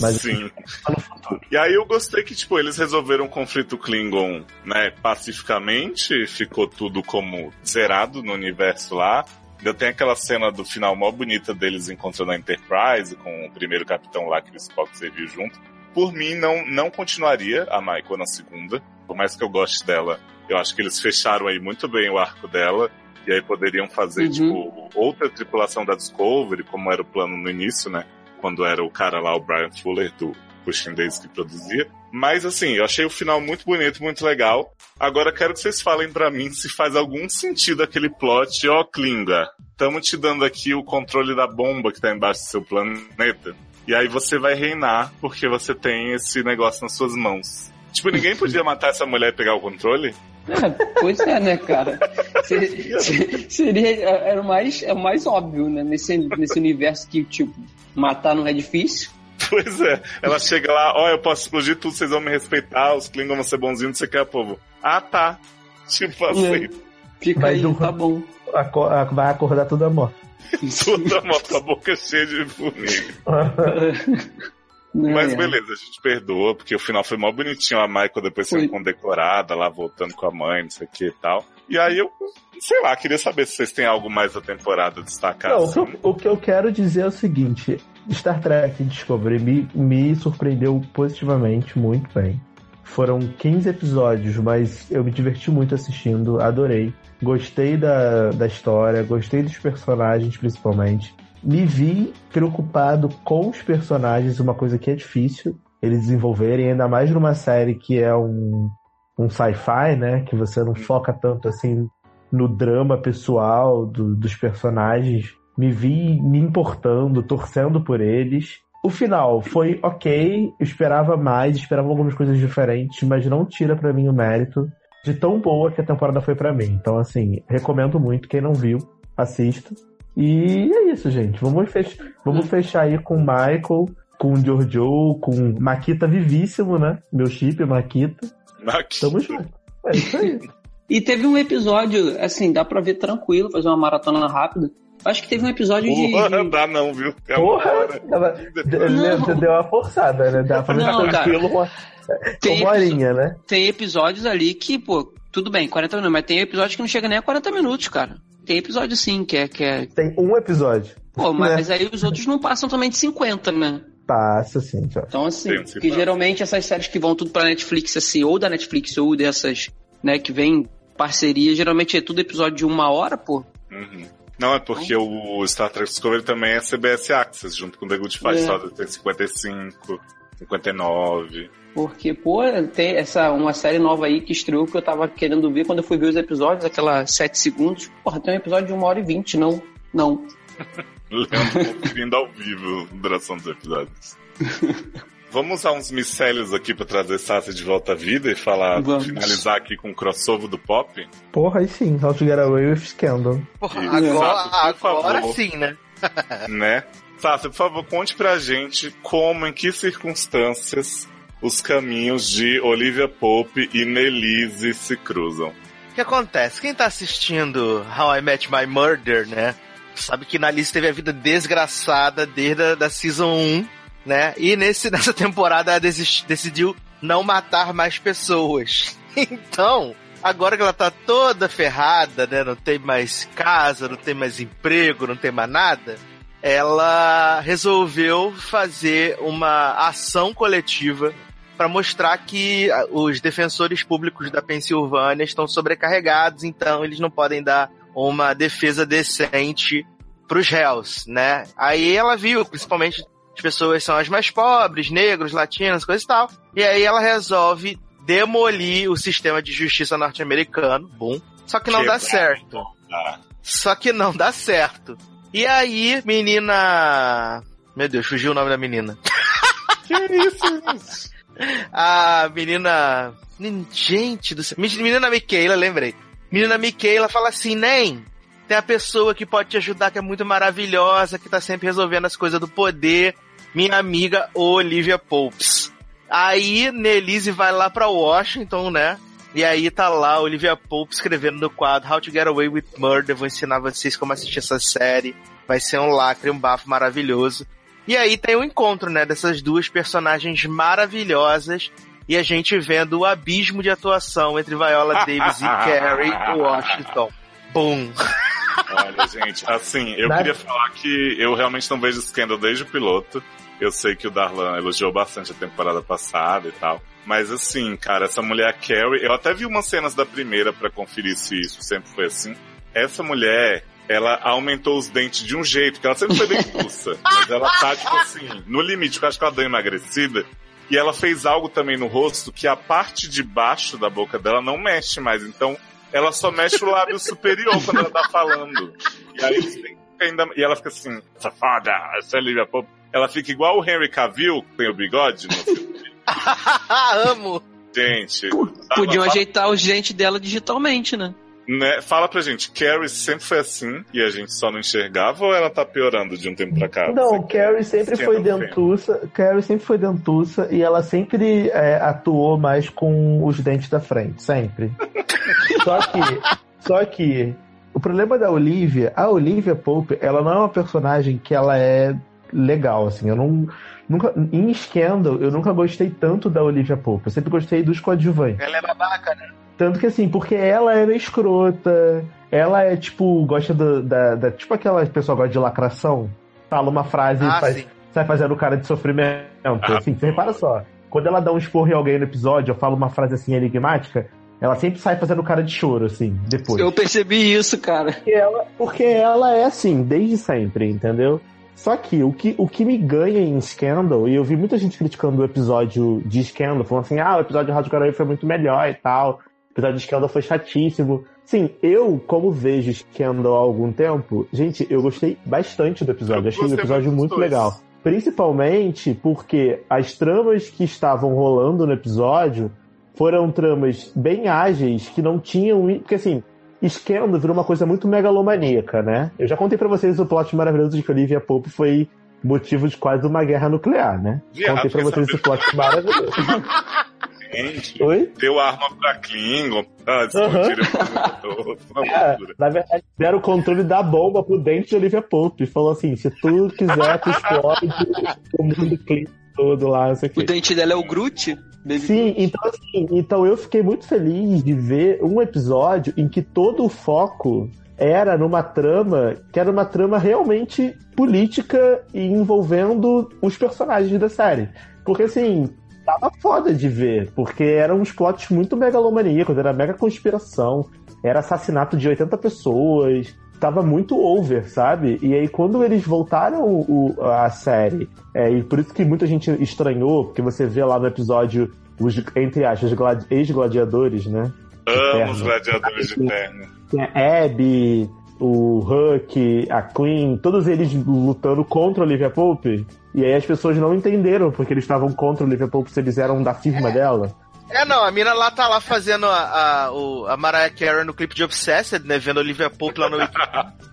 Mas Sim. tá no futuro. E aí eu gostei que, tipo, eles resolveram o conflito Klingon, né, pacificamente, ficou tudo como zerado no universo lá. Ainda tem aquela cena do final mó bonita deles encontrando a Enterprise com o primeiro capitão lá que o Spock serviu junto. Por mim, não, não continuaria a Michael na segunda. Por mais que eu goste dela, eu acho que eles fecharam aí muito bem o arco dela. E aí poderiam fazer, Uhum. tipo, outra tripulação da Discovery, como era o plano no início, né? Quando era o cara lá, o Brian Fuller, do Pushing Days que produzia. Mas assim, eu achei o final muito bonito, muito legal. Agora quero que vocês falem pra mim se faz algum sentido aquele plot, ó, Klinga, tamo te dando aqui o controle da bomba que tá embaixo do seu planeta. E aí você vai reinar porque você tem esse negócio nas suas mãos. Tipo, ninguém podia <laughs> matar essa mulher e pegar o controle? É, pois é, né, cara? Seria, <laughs> seria- era o mais, é o mais óbvio, né? Nesse, nesse universo que, tipo, matar não é difícil. Pois é. Ela chega lá, ó, eu posso explodir tudo, vocês vão me respeitar, os Klingons vão ser bonzinhos, não sei o que, povo. Ah, tá. <laughs> Tipo assim, Fica Mas aí, o- tá bom. Aco- a- vai acordar toda morta. <laughs> toda moto com a boca cheia de formiga. Mas É. beleza, a gente perdoa, porque o final foi mó bonitinho, a Michael depois sendo Foi. condecorada, lá voltando com a mãe, não sei o que e tal. E aí eu, sei lá, queria saber se vocês têm algo mais da temporada destacado. Não, o que, assim. eu, o que eu quero dizer é o seguinte: Star Trek Discovery me, me surpreendeu positivamente, muito bem. Foram 15 episódios, mas eu me diverti muito assistindo, adorei. Gostei da, da história, gostei dos personagens principalmente. Me vi preocupado com os personagens, uma coisa que é difícil eles desenvolverem, ainda mais numa série que é um, um sci-fi, né? Que você não foca tanto assim no drama pessoal do- dos personagens. Me vi me importando, torcendo por eles. O final foi ok, esperava mais, esperava algumas coisas diferentes, mas não tira pra mim o mérito de tão boa que a temporada foi pra mim. Então, assim, recomendo muito. Quem não viu, assista. E é isso, gente. Vamos, fech vamos fechar aí com o Michael, com o Giorgio, com Maquita vivíssimo, né? Meu chip, Maquita. Maquita. Tamo junto. É isso aí. <laughs> E teve um episódio, assim, dá pra ver tranquilo, fazer uma maratona rápida. Acho que teve um episódio de. Porra, dá não, viu? É Porra! Tava- <laughs> Deu deu uma forçada, né? Dá pra ver Não, tranquilo uma, Tem uma horinha, né? Tem episódios ali que, pô, tudo bem, 40 minutos, mas tem episódio que não chega nem a 40 minutos, cara. Tem episódio sim, que é. Que é... Tem um episódio. Pô, mas Né? aí os outros não passam também de 50, né? Passa, sim, já. Então, assim, Sim, passa. geralmente essas séries que vão tudo pra Netflix, assim, ou da Netflix, ou dessas, né, que vem parceria, geralmente é tudo episódio de uma hora, pô. Uhum. Não, é porque o Star Trek Discovery também é CBS Access, junto com The Good Fight. É. Só tem 55, 59. Porque, pô, tem essa, uma série nova aí que estreou que eu tava querendo ver quando eu fui ver os episódios, aquela 7 segundos. Porra, tem um episódio de uma hora e vinte, não. Não. Leandro conferindo ao vivo a duração dos episódios. Vamos usar uns micélios aqui pra trazer Sassi de volta à vida e falar, Vamos. finalizar aqui com o crossover do pop? Porra, aí sim, How to Get Away with Scandal. Porra, agora, por favor. agora sim, né? né? Sassi, por favor, conte pra gente como, em que circunstâncias os caminhos de Olivia Pope e Nelise se cruzam. O que acontece? Quem tá assistindo How I Met My Murder, né? Sabe que na teve a vida desgraçada desde a da Season 1, né? E nesse, <laughs> nessa temporada ela decidiu não matar mais pessoas. <laughs> Então, agora que ela tá toda ferrada, né? Não tem mais casa, não tem mais emprego, não tem mais nada. Ela resolveu fazer uma ação coletiva para mostrar que ah, os defensores públicos da Pensilvânia estão sobrecarregados, então eles não podem dar uma defesa decente para os réus, né? Aí ela viu, principalmente as pessoas são as mais pobres, negros, latinos, coisa e tal. E aí ela resolve demolir o sistema de justiça norte-americano, bom. Só que não dá Quebrar. certo. Ah, Só que não dá certo. E aí, menina. Meu Deus, fugiu o nome da menina. que isso? <laughs> A menina. Gente do céu. Menina Miquela, lembrei. Menina Miquela fala assim: Nem, tem a pessoa que pode te ajudar, que é muito maravilhosa, que tá sempre resolvendo as coisas do poder. Minha amiga Olivia Popes. Aí Nelise vai lá pra Washington, né? E aí tá lá Olivia Pope escrevendo no quadro How to Get Away with Murder. Vou ensinar vocês como assistir essa série. Vai ser um lacre, um bafo maravilhoso. E aí tem o encontro, né, dessas duas personagens maravilhosas e a gente vendo o abismo de atuação entre Viola <laughs> Davis e Carrie Washington. Boom! Olha, gente, assim, eu queria falar que eu realmente não vejo Scandal desde o piloto. Eu sei que o Darlan elogiou bastante a temporada passada e tal. Mas assim, cara, essa mulher Carrie, eu até vi umas cenas da primeira pra conferir se isso sempre foi assim. Essa mulher, ela aumentou os dentes de um jeito, porque ela sempre foi dentuça. <laughs> mas ela tá, tipo assim, no limite, porque eu acho que ela deu emagrecida. E ela fez algo também no rosto que a parte de baixo da boca dela não mexe mais. Então, ela só mexe o lábio superior quando ela tá falando. E aí ainda. E ela fica assim, safada, essa é Olivia Pope. Ela fica igual o Henry Cavill, que tem o bigode no filme. <laughs> Amo! Gente. Podiam ajeitar os dentes dela digitalmente, né? Né, fala pra gente, Carrie sempre foi assim e a gente só não enxergava ou ela tá piorando de um tempo pra cá? Não, Carrie sempre foi dentuça. Carrie sempre foi dentuça e ela sempre é, atuou mais com os dentes da frente, sempre. <laughs> só que, só que o problema da Olivia, a Olivia Pope, ela não é uma personagem que ela é legal, assim. Eu não nunca em Scandal eu nunca gostei tanto da Olivia Pope. Eu sempre gostei dos coadjuvantes. Ela é babaca, né? Tanto que assim, porque ela é meio escrota, ela é tipo, gosta do- da, da- Tipo aquela pessoa que gosta de lacração. Fala uma frase Ah, e faz, sai fazendo cara de sofrimento. Ah, assim, você repara só. Quando ela dá um esporro em alguém no episódio, eu falo uma frase assim enigmática, ela sempre sai fazendo cara de choro, assim, depois. Eu percebi isso, cara. Porque ela, porque ela é assim, desde sempre, entendeu? Só que o, que o que me ganha em Scandal, e eu vi muita gente criticando o episódio de Scandal, falando assim, ah, o episódio de Rádio Garoto foi muito melhor e tal, episódio de Scandal foi chatíssimo. Sim, eu, como vejo Scandal há algum tempo, gente, eu gostei bastante do episódio, Eu achei o episódio muito dois. legal. Principalmente porque as tramas que estavam rolando no episódio foram tramas bem ágeis que não tinham. Porque assim, Scandal virou uma coisa muito megalomaníaca, né? Eu já contei pra vocês o plot maravilhoso de que Olivia Pope foi motivo de quase uma guerra nuclear, né? Viado, Contei pra vocês esse plot maravilhoso. <laughs> Gente, Oi? deu arma pra Klingon. Ah, uhum. <laughs> É, na verdade, deram o controle da bomba pro dente de Olivia Pope. E falou assim: se tu quiser, tu explode o mundo clean todo lá, não sei o dente dela é o Groot? Sim, então assim, então eu fiquei muito feliz de ver um episódio em que todo o foco era numa trama que era uma trama realmente política e envolvendo os personagens da série. Porque assim, tava foda de ver, porque eram uns plots muito megalomaníacos, era mega conspiração, era assassinato de 80 pessoas, tava muito over, sabe? E aí quando eles voltaram o, a série, é, e por isso que muita gente estranhou, porque você vê lá no episódio os, entre aspas, gladi- ex-gladiadores, né? Amo os gladiadores de terno. Tem a Abby, o Huck, a Queen, todos eles lutando contra a Olivia Pope. E aí as pessoas não entenderam porque eles estavam contra a Olivia Pope se eles eram da firma dela. É, não, a mina lá tá lá fazendo a, a, o- a Mariah Carey no clipe de Obsessed, né? Vendo a Olivia Pope lá no <laughs> YouTube.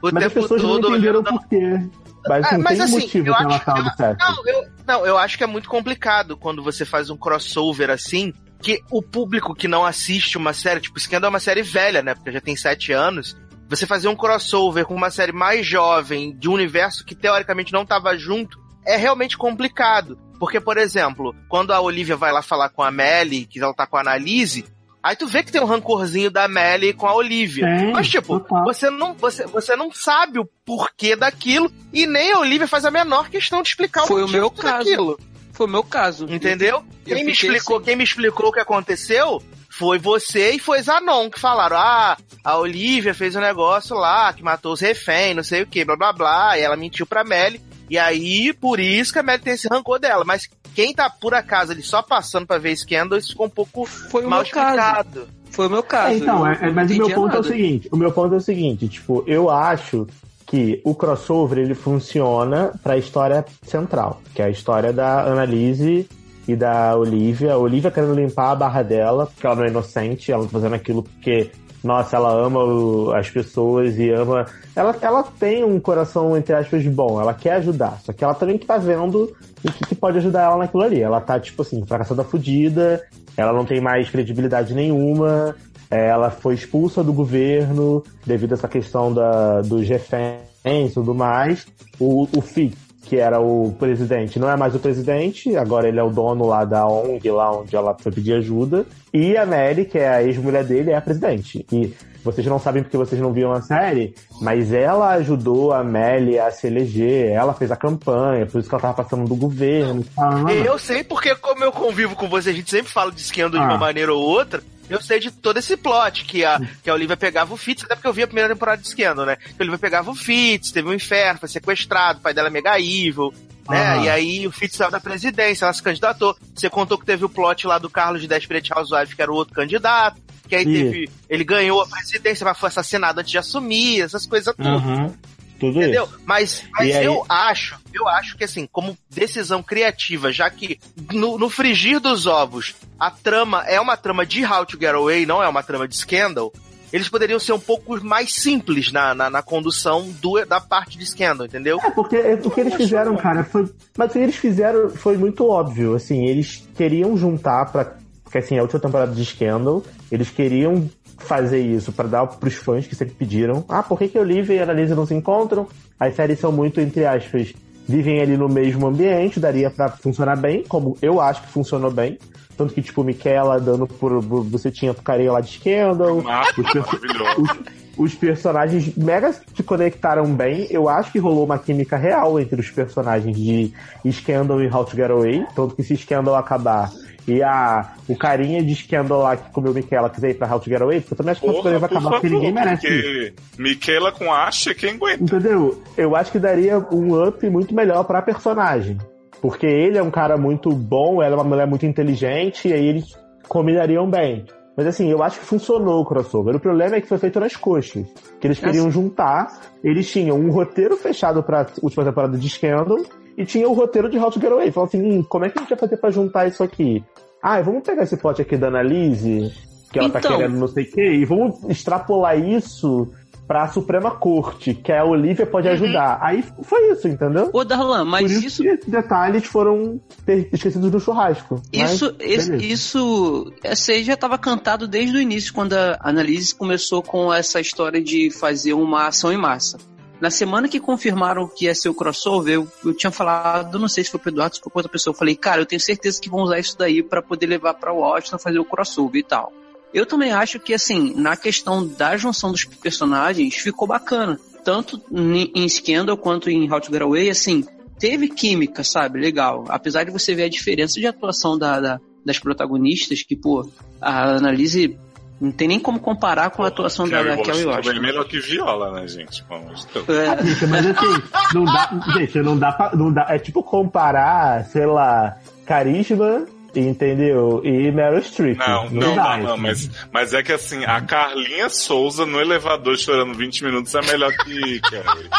O Mas as pessoas não todo entenderam olhando- por quê. Mas É, não mas tem assim, motivo eu acho- sexo. Não eu, não, eu acho que é muito complicado quando você faz um crossover assim, que o público que não assiste uma série, tipo, Scandal é uma série velha, né? Porque já tem sete anos. Você fazer um crossover com uma série mais jovem, de um universo que teoricamente não tava junto, é realmente complicado. Porque, por exemplo, quando a Olivia vai lá falar com a Melly, que ela tá com a Annalise, aí tu vê que tem um rancorzinho da Melly com a Olivia. Tem, Mas, tipo, você não, você, você não sabe o porquê daquilo, e nem a Olivia faz a menor questão de explicar Foi o motivo meu caso. daquilo. Foi o meu caso. Entendeu? Eu quem me explicou, assim. quem me explicou o que aconteceu foi você e foi Zanon que falaram: "Ah, a Olivia fez um negócio lá que matou os reféns, não sei o que, blá blá blá", e ela mentiu pra Melly. E aí, por isso que a Melly tem esse rancor dela, mas quem tá por acaso ali só passando pra ver Scandal, isso ficou um pouco Foi o mal meu caso. explicado. Foi o meu caso. É, então, é- é- mas o meu ponto é o seguinte: o meu ponto é o seguinte, tipo, eu acho que o crossover ele funciona pra história central, que é a história da Annalise e da Olivia. A Olivia querendo limpar a barra dela, porque ela não é inocente, ela tá fazendo aquilo porque, nossa, ela ama o- as pessoas e ama. Ela, ela tem um coração, entre aspas, bom, ela quer ajudar, só que ela também que tá vendo o que, que pode ajudar ela naquilo ali. Ela tá, tipo assim, fracassada fudida, ela não tem mais credibilidade nenhuma, é, ela foi expulsa do governo devido a essa questão da, dos reféns e tudo mais. O, o que era o presidente, não é mais o presidente, agora ele é o dono lá da ONG, lá onde ela foi pedir ajuda. E a Mary, que é a ex-mulher dele, é a presidente. E vocês não sabem porque vocês não viram a série, mas ela ajudou a Melly a se eleger, ela fez a campanha, por isso que ela tava passando do governo. tal. Eu sei porque, como eu convivo com você, a gente sempre fala de de Ah. uma maneira ou outra. Eu sei de todo esse plot, que a, que a Olivia pegava o Fitz, até porque eu vi a primeira temporada de Scandal, né? Que a Olivia pegava o Fitz, teve um inferno, foi sequestrado, o pai dela é mega evil, né? Aham. E aí o Fitz saiu da presidência, ela se candidatou. Você contou que teve o plot lá do Carlos de Desperate Housewives, que era o outro candidato. Que aí teve. Ele ganhou a presidência, mas foi assassinado antes de assumir, essas coisas tudo. Aham. Tudo Entendeu? isso. Mas, mas aí- eu acho, eu acho que assim, como decisão criativa, já que no, no frigir dos ovos, a trama é uma trama de How to Get Away, não é uma trama de Scandal, eles poderiam ser um pouco mais simples na, na, na condução do, da parte de Scandal, entendeu? É, porque o que eles fizeram, cara, foi. Mas o que eles fizeram foi muito óbvio. Assim, eles queriam juntar pra. Porque assim, a última temporada de Scandal, eles queriam fazer isso pra dar pros fãs que sempre pediram. Ah, por que, que Olivia e a Annalise não se encontram? As séries são muito, entre aspas, vivem ali no mesmo ambiente, daria pra funcionar bem, como eu acho que funcionou bem. Tanto que, tipo, Michaela dando por, você tinha pro carinha lá de Scandal. Os, perso- os- os personagens mega se conectaram bem. Eu acho que rolou uma química real entre os personagens de Scandal e How to Get Away. Tanto que se Scandal acabar e a, o carinha de Scandal lá que comeu Michaela quiser ir pra How to Get Away, porque eu também acho que Get Away vai acabar porque ninguém merece porque Michaela com Asha, quem aguenta? Entendeu? Eu acho que daria um up muito melhor pra personagem. Porque ele é um cara muito bom, ela é uma mulher muito inteligente, e aí eles combinariam bem. Mas assim, eu acho que funcionou o crossover. O problema é que foi feito nas coxas. Que eles queriam juntar, eles tinham um roteiro fechado pra última temporada de Scandal, e tinha o roteiro de How to Get Away. Falaram assim, hum, como é que a gente vai fazer pra juntar isso aqui? Ah, vamos pegar esse plot aqui da Annalise, que ela tá Então. querendo não sei o quê, e vamos extrapolar isso pra Suprema Corte, que a Olivia pode ajudar. Aí foi isso, entendeu? Ô, Darlan, mas Por isso, isso- esses detalhes foram esquecidos no churrasco. Isso, Mas, esse- isso, essa aí já estava cantado desde o início, quando a Annalise começou com essa história de fazer uma ação em massa. Na semana que confirmaram que ia ser o crossover, eu, eu tinha falado, não sei se foi pro Eduardo, se foi outra pessoa, eu falei, cara, eu tenho certeza que vão usar isso daí para poder levar pra Washington fazer o crossover e tal. Eu também acho que, assim, na questão da junção dos personagens, ficou bacana. Tanto em Scandal quanto em How to Get Away, assim, teve química, sabe? Legal. Apesar de você ver a diferença de atuação da, da- das protagonistas, que, pô, a Annalise não tem nem como comparar com a atuação da, da Kelly Washington é melhor que Viola, né, gente? De Deus. É. Mas assim, não dá. Gente, não dá pra. Não dá, é tipo comparar, sei lá, carisma, entendeu? E Meryl Streep. Não, não, dá, não, não, assim. mas, mas é que assim, a Carlinha Souza no elevador chorando 20 minutos é melhor que Carrie. <laughs>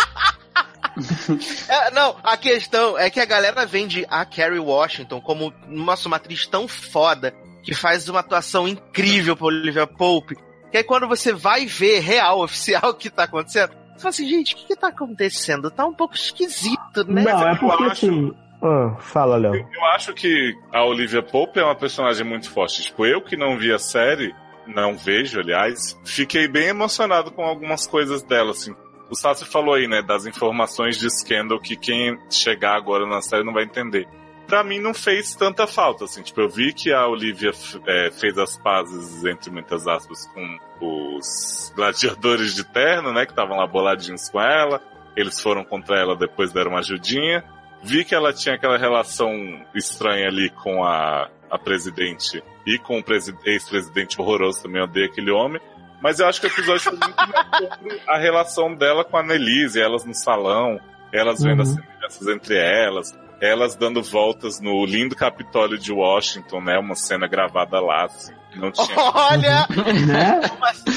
É, não, a questão é que a galera vende a Carrie Washington como nossa, uma atriz tão foda que faz uma atuação incrível pra Olivia Pope. Que aí quando você vai ver real, <laughs> oficial, o que tá acontecendo, você fala assim, gente, o que que tá acontecendo? Tá um pouco esquisito, né? Não, é Eu porque acho- assim. Ah, fala, Léo. Eu acho que a Olivia Pope é uma personagem muito forte. Tipo, eu que não vi a série, não vejo, aliás, fiquei bem emocionado com algumas coisas dela, assim. O Sassi falou aí, né, das informações de Scandal que quem chegar agora na série não vai entender. Pra mim não fez tanta falta, assim. Tipo, eu vi que a Olivia é, fez as pazes, entre muitas aspas, com os gladiadores de terno, né, que estavam lá boladinhos com ela. Eles foram contra ela, depois deram uma ajudinha. Vi que ela tinha aquela relação estranha ali com a, a presidente e com o presi- ex-presidente horroroso também, eu odeio aquele homem. Mas eu acho que o episódio foi muito mais sobre a relação dela com a Annelise, elas no salão, elas vendo Uhum. as semelhanças entre elas, elas dando voltas no lindo Capitólio de Washington, né? Uma cena gravada lá, assim. Não tinha. Olha! <laughs> Né?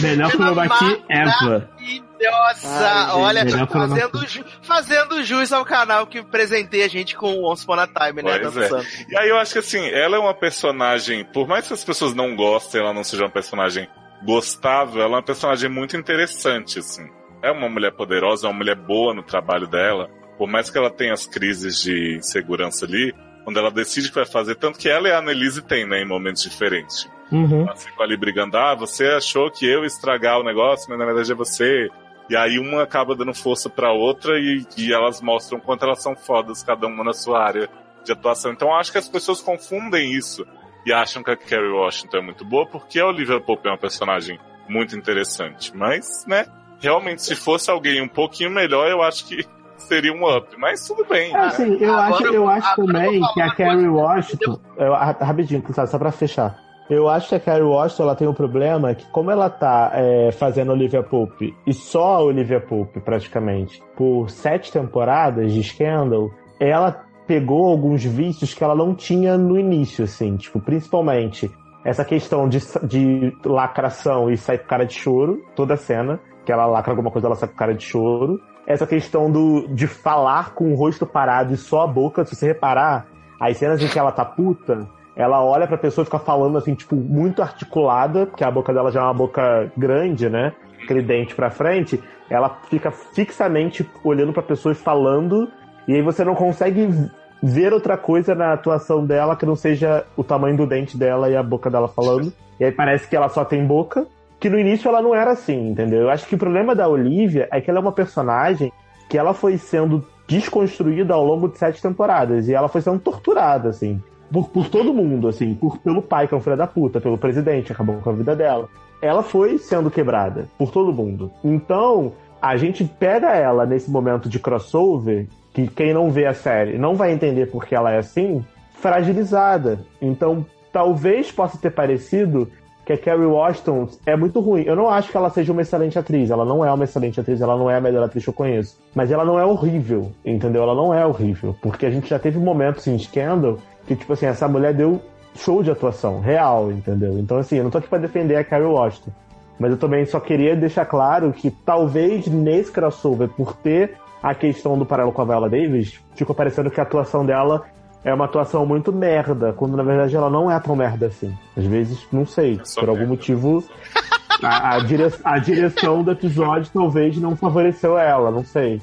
Melhor cromatia ever. Maravilhosa! Olha, melhor fazendo, ju- fazendo jus ao canal que presenteia a gente com Once Upon a Time, né? Pois é. E aí eu acho que assim, ela é uma personagem, por mais que as pessoas não gostem, ela não seja uma personagem gostável, ela é uma personagem muito interessante, assim. É uma mulher poderosa, é uma mulher boa no trabalho dela. Por mais que ela tenha as crises de insegurança ali, quando ela decide o que vai fazer, tanto que ela e a Annelise têm, né, em momentos diferentes. Uhum. Elas ficam ali brigando, ah, você achou que eu ia estragar o negócio, mas na verdade é você. E aí uma acaba dando força pra outra e, e elas mostram quanto elas são fodas, cada uma na sua área de atuação. Então eu acho que as pessoas confundem isso e acham que a Kerry Washington é muito boa, porque a Olivia Pope é uma personagem muito interessante. Mas, né, realmente, se fosse alguém um pouquinho melhor, eu acho que seria um up. Mas tudo bem. É, assim, eu Agora acho, eu- acho também que a Carrie Washington. Eu, ra- rapidinho, sabe, só pra fechar. Eu acho que a Carrie Washington ela tem um problema que, como ela tá é, fazendo Olivia Pope, e só a Olivia Pope, praticamente, por sete temporadas de Scandal, ela pegou alguns vícios que ela não tinha no início, assim, tipo, principalmente essa questão de, de lacração e sair com cara de choro, toda a cena, que ela lacra alguma coisa, ela sai com cara de choro. Essa questão do, de falar com o rosto parado e só a boca, se você reparar, as cenas em que ela tá puta, ela olha pra pessoa e fica falando assim, tipo, muito articulada, porque a boca dela já é uma boca grande, né? Aquele dente pra frente, ela fica fixamente olhando pra pessoa e falando, e aí você não consegue ver outra coisa na atuação dela que não seja o tamanho do dente dela e a boca dela falando. E aí parece que ela só tem boca, que no início ela não era assim, entendeu? Eu acho que o problema da Olivia é que ela é uma personagem que ela foi sendo desconstruída ao longo de sete temporadas. E ela foi sendo torturada, assim. Por, por todo mundo, assim. Por, pelo pai, que é um filho da puta, pelo presidente, acabou com a vida dela. Ela foi sendo quebrada por todo mundo. Então, a gente pega ela nesse momento de crossover, que quem não vê a série não vai entender porque ela é assim, fragilizada. Então, talvez possa ter parecido que a Kerry Washington é muito ruim. Eu não acho que ela seja uma excelente atriz. Ela não é uma excelente atriz, ela não é a melhor atriz que eu conheço. Mas ela não é horrível, entendeu? Ela não é horrível. Porque a gente já teve momentos em Scandal que, tipo assim, essa mulher deu show de atuação, real, entendeu? Então, assim, eu não tô aqui pra defender a Kerry Washington. Mas eu também só queria deixar claro que talvez nesse crossover, por ter a questão do paralelo com a Viola Davis, ficou parecendo que a atuação dela é uma atuação muito merda, quando na verdade ela não é tão merda assim. Às vezes, não sei, só por algum merda. motivo. A, a, dire, a direção do episódio talvez não favoreceu ela, não sei.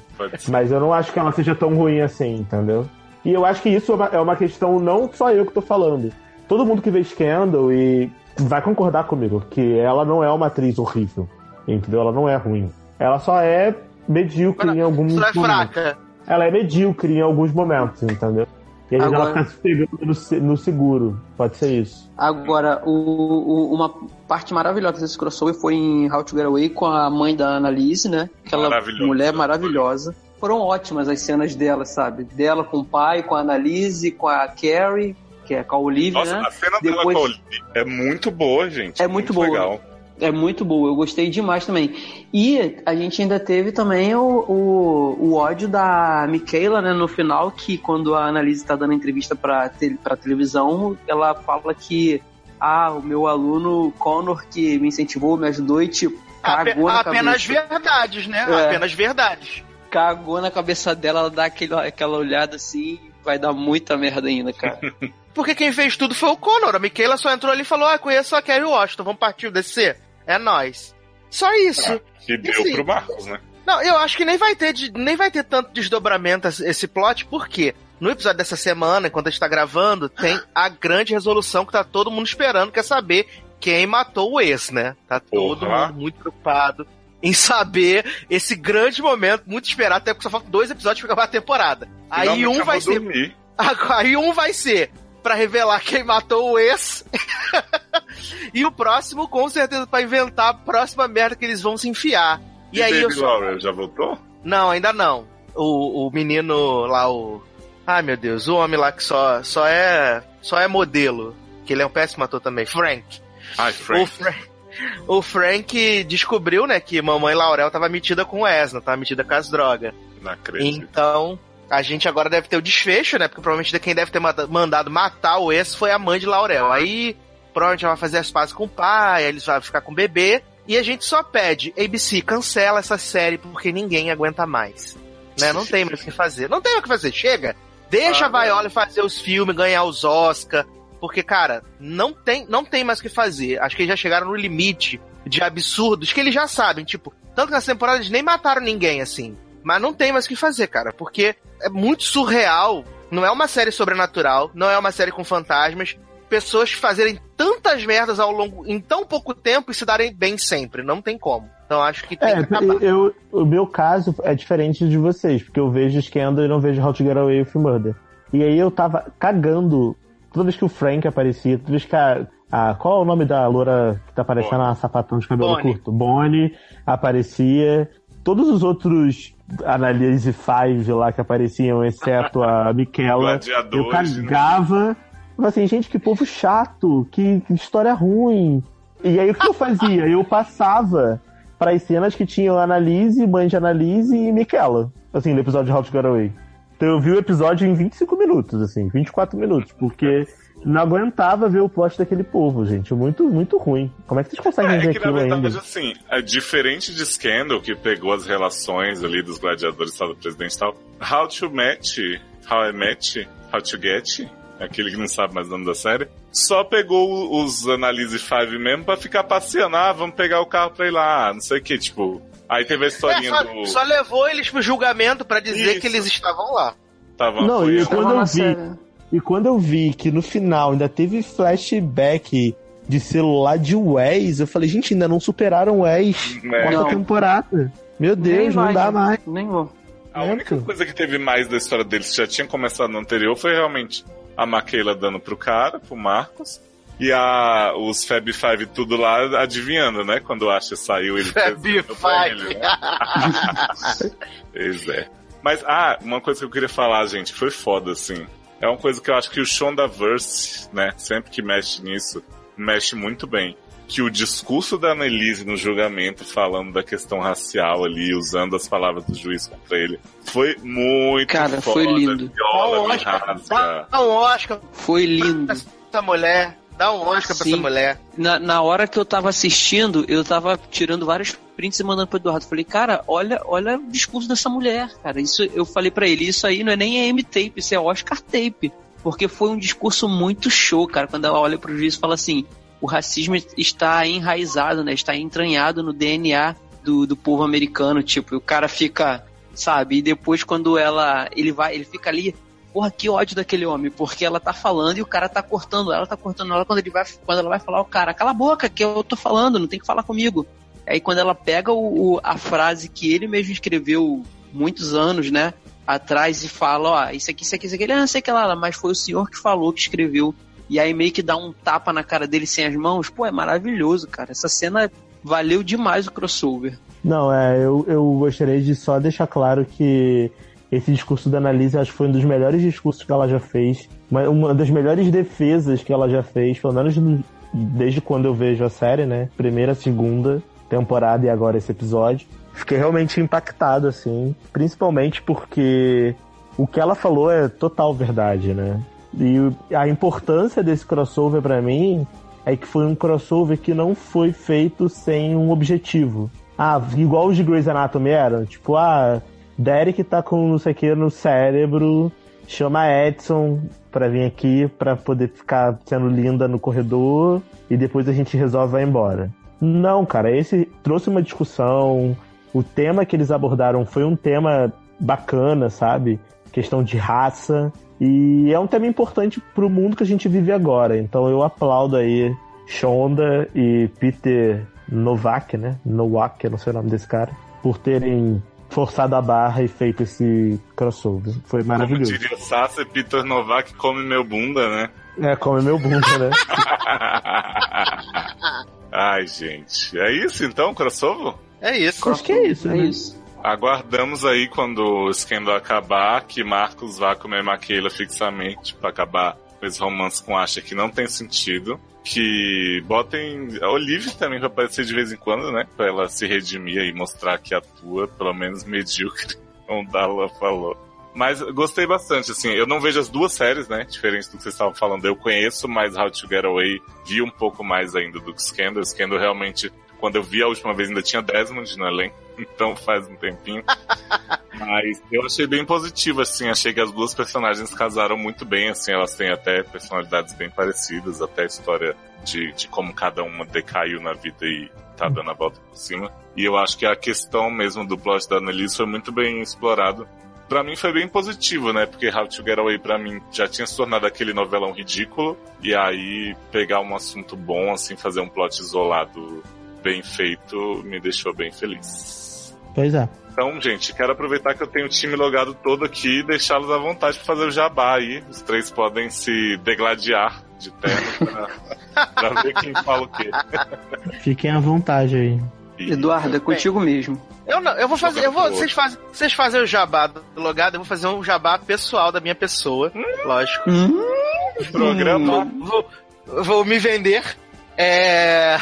Mas eu não acho que ela seja tão ruim assim, entendeu? E eu acho que isso é uma, é uma questão, não só eu que tô falando. Todo mundo que vê Scandal e vai concordar comigo que ela não é uma atriz horrível, entendeu? Ela não é ruim. Ela só é medíocre em alguns Ela é momentos. fraca. Ela é medíocre em alguns momentos, entendeu? E aí ela Agora- fica se pegando no, no seguro. Pode ser isso. Agora, o, o- uma parte maravilhosa desse crossover foi em How to Get Away com a mãe da Annalise, né? Aquela Maravilhoso. mulher maravilhosa. Foram ótimas as cenas dela, sabe? Dela com o pai, com a Annalise, com a Carrie, que é com a Olivia, Nossa, né? a cena dela Depois- com a Olivia é muito boa, gente. É muito boa. legal. É muito boa, eu gostei demais também. E a gente ainda teve também o, o, o ódio da Michaela, né, no final, que quando a Annalise tá dando entrevista pra, te, pra televisão, ela fala que ah, o meu aluno Connor que me incentivou, me ajudou e tipo, Ape- cagou na apenas cabeça. verdades, né? É. Apenas verdades. Cagou na cabeça dela, ela dá aquele, aquela olhada assim, vai dar muita merda ainda, cara. <laughs> Porque quem fez tudo foi o Connor. A Michaela só entrou ali e falou: Ah, conheço a Kerry Washington, vamos partir o DC? É nós. Só isso. Que deu Assim, pro Marcos, né? Não, eu acho que nem vai ter, de- nem vai ter tanto desdobramento esse- plot, porque no episódio dessa semana, enquanto a gente tá gravando, tem <gasps> a grande resolução que tá todo mundo esperando, quer saber quem matou o ex, né? Tá todo Porra. mundo muito preocupado em saber esse grande momento, muito esperado, até porque só faltam dois episódios pra acabar a temporada. Aí um vai ser. <laughs> Aí um vai ser pra revelar quem matou o ex. <laughs> e o próximo, com certeza, pra inventar a próxima merda que eles vão se enfiar. E, E, aí eu Baby só... Laurel já voltou? Não, ainda não. O, o menino lá, o. Ai meu Deus, o homem lá que só, só é. Só é modelo. Que ele é um péssimo ator também. Frank. Ai, O, Frank. Fra- o Frank descobriu, né, que mamãe Laurel tava metida com o Esna, tava metida com as drogas. Não acredito. Então, a gente agora deve ter o desfecho, né? Porque provavelmente quem deve ter manda- mandado matar o ex foi a mãe de Laurel. Aí, provavelmente ela vai fazer as pazes com o pai, aí eles vão ficar com o bebê. E a gente só pede, ABC, cancela essa série porque ninguém aguenta mais. Né? Não tem mais o que fazer. Não tem o que fazer, chega. Deixa Ah, a Viola fazer os filmes, ganhar os Oscar. Porque, cara, não tem, não tem mais o que fazer. Acho que eles já chegaram no limite de absurdos que eles já sabem. Tipo, tanto que nessa temporada eles nem mataram ninguém, assim. Mas não tem mais o que fazer, cara. Porque é muito surreal. Não é uma série sobrenatural. Não é uma série com fantasmas. Pessoas fazerem tantas merdas ao longo, em tão pouco tempo e se darem bem sempre. Não tem como. Então acho que tem É, que acabar. eu, o meu caso é diferente de vocês, porque eu vejo Scandal e não vejo How to Get Away with Murder. E aí eu tava cagando toda vez que o Frank aparecia, toda vez que a. a- qual é o nome da loura que tá parecendo a sapatão de cabelo Bonnie. curto? Bonnie aparecia. Todos os outros Analyse Five lá que apareciam, exceto a <laughs> Michaela, eu Gladiadores, cagava. Eu falei assim, gente, que povo chato, que, que história ruim. E aí o que eu fazia? Eu passava para as cenas que tinham Annalise, mãe de Annalise e Michaela. Assim, no episódio de How to Get Away. Então eu vi o episódio em 25 minutos, assim, 24 minutos, porque não aguentava ver o plot daquele povo, gente. Muito, muito ruim. Como é que vocês conseguem É, ver que na aquilo verdade, ainda? assim, é diferente de Scandal, que pegou as relações ali dos gladiadores e tal, do presidente e tal. How to Match, How I Match, How to Get, aquele que não sabe mais o nome da série, só pegou os Analyse 5 mesmo pra ficar passeando. Ah, vamos pegar o carro pra ir lá, não sei o que, tipo. Aí teve a É, historinha só, do. só levou eles pro julgamento pra dizer Isso. que eles estavam lá. Tava Não, e quando eu vi, série. E quando eu vi que no final ainda teve flashback de celular de Wes, eu falei, gente, ainda não superaram Wes. É. Quarta Não. temporada. Meu Nem Deus, não vai, dá né? mais. Nem vou. A única coisa que teve mais da história deles que já tinha começado no anterior foi realmente a Maquela dando pro cara, pro Marcos. E a, os Fab Five tudo lá adivinhando, né? Quando o Asher saiu, ele Fab Five. né? <laughs> Pois é. Mas, ah, uma coisa que eu queria falar, gente, foi foda, assim. É uma coisa que eu acho que o Shondaverse, né, sempre que mexe nisso, mexe muito bem. Que o discurso da Annelise no julgamento, falando da questão racial ali, usando as palavras do juiz contra ele, foi muito Cara, foda. foi lindo. Viola, Oscar, rasga. Dá um Oscar Foi lindo. essa mulher. Dá um Oscar pra Sim. essa mulher. Na, na hora que eu tava assistindo, eu tava tirando vários prints e mandando pro Eduardo. Falei, cara, olha, olha o discurso dessa mulher, cara. Isso eu falei pra ele, isso aí não é nem M-tape, isso é Oscar tape. Porque foi um discurso muito show, cara. Quando ela olha pro juiz e fala assim: o racismo está enraizado, né? Está entranhado no DNA do, do povo americano, tipo, o cara fica, sabe? E depois quando ela, ele vai, ele fica ali, porra, que ódio daquele homem, porque ela tá falando e o cara tá cortando ela, tá cortando ela quando ele vai, quando ela vai falar, o cara, cala a boca, que eu tô falando, não tem que falar comigo. Aí quando ela pega o, o, a frase que ele mesmo escreveu muitos anos, né, atrás e fala, ó, isso aqui, isso aqui, isso aqui, ele, ah, sei que lá, mas foi o senhor que falou, que escreveu. E aí meio que dá um tapa na cara dele sem as mãos, pô, é maravilhoso, cara. Essa cena valeu demais o crossover. Não, é, eu, eu gostaria de só deixar claro que esse discurso da Annalise acho que foi um dos melhores discursos que ela já fez. Uma, uma das melhores defesas que ela já fez, pelo menos desde quando eu vejo a série, né? Primeira, segunda temporada e agora esse episódio. Fiquei realmente impactado, assim. Principalmente porque o que ela falou é total verdade, né? E a importância desse crossover para mim é que foi um crossover que não foi feito sem um objetivo. Ah, igual os de Grey's Anatomy eram, tipo, ah, Derek tá com não sei o que no cérebro, chama Edson pra vir aqui pra poder ficar sendo linda no corredor e depois a gente resolve vai embora. Não, cara, esse trouxe uma discussão. O tema que eles abordaram foi um tema bacana, sabe? Questão de raça. E é um tema importante pro mundo que a gente vive agora. Então eu aplaudo aí Shonda e Peter Novak, né? Nowak, eu não sei o nome desse cara, por terem forçado a barra e feito esse crossover. Foi maravilhoso. Como diria Sasha, Peter Novak come meu bunda, né? É, come meu bunda, né? <laughs> Ai, gente. É isso então, crossover? É isso. Acho que é isso, É né? isso. Aguardamos aí quando o scandal acabar, que Marcos vá comer Maquila fixamente pra acabar com esse romance com Asha que não tem sentido. Que botem a Olivia também pra aparecer de vez em quando, né? Pra ela se redimir e mostrar que atua, pelo menos medíocre, <laughs> como Dala falou. Mas gostei bastante, assim, eu não vejo as duas séries, né? Diferente do que vocês estavam falando, eu conheço mais How to Get Away, vi um pouco mais ainda do que Scandal. Scandal realmente, quando eu vi a última vez, ainda tinha Desmond no elenco, <laughs> então faz um tempinho. <laughs> Mas eu achei bem positivo, assim, achei que as duas personagens casaram muito bem, assim, elas têm até personalidades bem parecidas, até a história de, de como cada uma decaiu na vida e tá dando a volta por cima. E eu acho que a questão mesmo do plot da Annalise foi muito bem explorado. Pra mim foi bem positivo, né? Porque How to Get Away pra mim já tinha se tornado aquele novelão ridículo. E aí pegar um assunto bom, assim, fazer um plot isolado bem feito, me deixou bem feliz. Pois é. Então, gente, quero aproveitar que eu tenho o time logado todo aqui e deixá-los à vontade para fazer o jabá aí. Os três podem se degladiar de terno pra, <laughs> pra ver quem fala o quê. Fiquem à vontade aí. Eduardo, é contigo mesmo. Eu não, eu vou fazer, eu vou, vocês fazem, vocês fazem o jabá do logado, eu vou fazer um jabá pessoal da minha pessoa, lógico. Programa. Vou, vou me vender. É...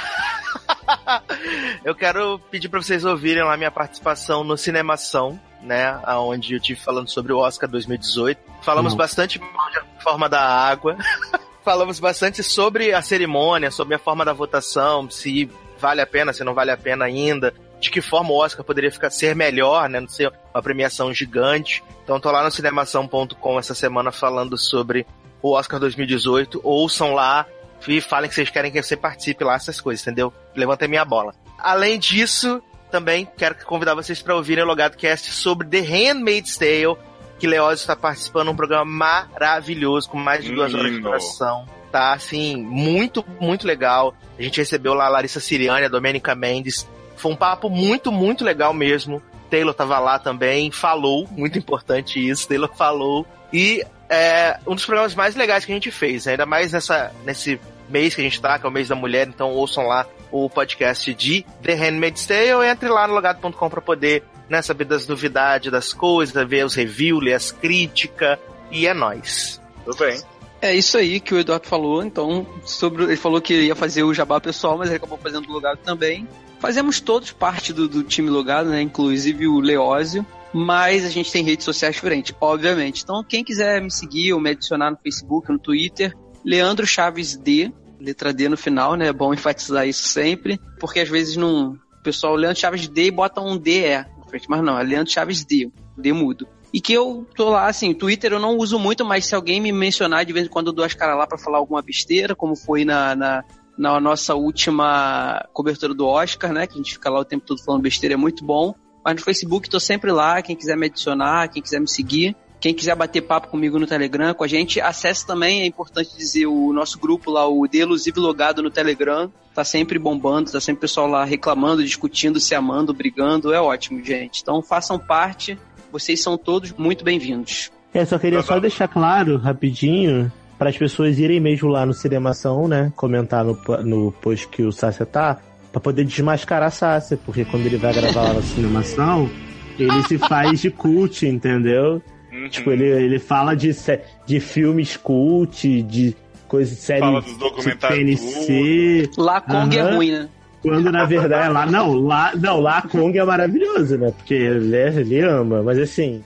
<laughs> eu quero pedir pra vocês ouvirem lá minha participação no Cinemação, né? Onde eu tive falando sobre o Oscar 2018. Falamos Uhum. bastante mal de forma da água. <laughs> Falamos bastante sobre a cerimônia, sobre a forma da votação, se vale a pena, se não vale a pena ainda, de que forma o Oscar poderia ficar, ser melhor, né? Não ser uma premiação gigante. Então tô lá no cinemação.com essa semana falando sobre o Oscar 2018. Ouçam lá e falem que vocês querem que você participe lá, essas coisas, entendeu? Levantem minha bola. Além disso, também quero convidar vocês para ouvirem o Logado Cast sobre The Handmaid's Tale, que Leózio está participando de um programa maravilhoso, com mais de duas horas de duração. Tá, assim, muito, muito legal. A gente recebeu lá a Larissa Siriane, a Domênica Mendes. Foi um papo muito, muito legal mesmo. Taylor tava lá também, falou, muito importante isso, Taylor falou. E é um dos programas mais legais que a gente fez, ainda mais nessa, nesse mês que a gente tá, que é o mês da mulher, então ouçam lá o podcast de The Handmaid's Tale, entre lá no logado.com pra poder né, saber das novidades, das coisas, ver os reviews, ler as críticas, e é nóis. Tudo bem. É isso aí que o Eduardo falou. Então, sobre ele falou que ia fazer o jabá pessoal, mas ele acabou fazendo o logado também. Fazemos todos parte do, do time logado, né? Inclusive o Leózio. Mas a gente tem redes sociais diferentes, obviamente. Então, quem quiser me seguir ou me adicionar no Facebook, no Twitter, Leandro Chaves D, letra D no final, né? É bom enfatizar isso sempre, porque às vezes não. O pessoal Leandro Chaves D e bota um DE na frente, mas não, é Leandro Chaves D, D mudo. E que eu tô lá, assim, Twitter eu não uso muito, mas se alguém me mencionar, de vez em quando eu dou as caras lá pra falar alguma besteira, como foi na, na, na nossa última cobertura do Oscar, né? Que a gente fica lá o tempo todo falando besteira, é muito bom. Mas no Facebook tô sempre lá, quem quiser me adicionar, quem quiser me seguir. Quem quiser bater papo comigo no Telegram, com a gente, acesse também, é importante dizer, o nosso grupo lá, o Delusive Logado no Telegram. Tá sempre bombando, tá sempre o pessoal lá reclamando, discutindo, se amando, brigando. É ótimo, gente. Então façam parte. Vocês são todos muito bem-vindos. É, só queria só deixar claro, rapidinho, para as pessoas irem mesmo lá no Cinemação, né? Comentar no, no post que o Sácia tá, pra poder desmascarar a Sácia, porque quando ele vai gravar lá no Cinemação, ele se faz de cult, entendeu? Tipo, ele, ele fala de, sé- de filmes cult, de coisas de série Fala dos de documentários PNC. Lá Kong é Aham. ruim, né? Quando na verdade lá não, lá não, lá Kong é maravilhoso, né? Porque ele, ele ama, mas assim,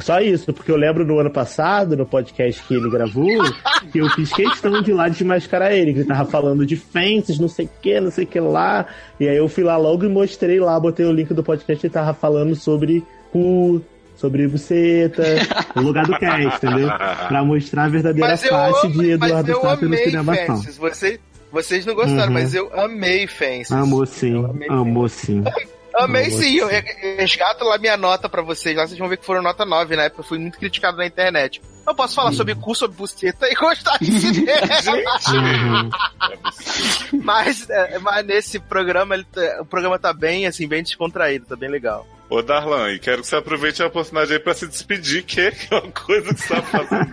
só isso, porque eu lembro no ano passado, no podcast que ele gravou, que eu fiz questão de ir lá desmascarar ele, que ele tava falando de fences, não sei o que, não sei o que lá. E aí eu fui lá logo e mostrei lá, botei o link do podcast que ele tava falando sobre cu, sobre buceta, <laughs> no lugar do cast, entendeu? Pra mostrar a verdadeira face amo- de Eduardo Sácio no cinemação. Fences. Vocês, vocês não gostaram, Uhum. mas eu amei Fences. Amor sim, amor sim. <laughs> Amei Amor sim, eu re- resgato lá minha nota pra vocês. Lá vocês vão ver que foram nota 9 na época. Eu fui muito criticado na internet. Eu posso falar sobre cu, sobre buceta e gostar de <laughs> cinema. Uhum. mas, é, mas nesse programa, ele tá- o programa tá bem, assim, bem descontraído, tá bem legal. Ô Darlan, e quero que você aproveite a oportunidade aí pra se despedir, que é uma coisa que você tá fazendo.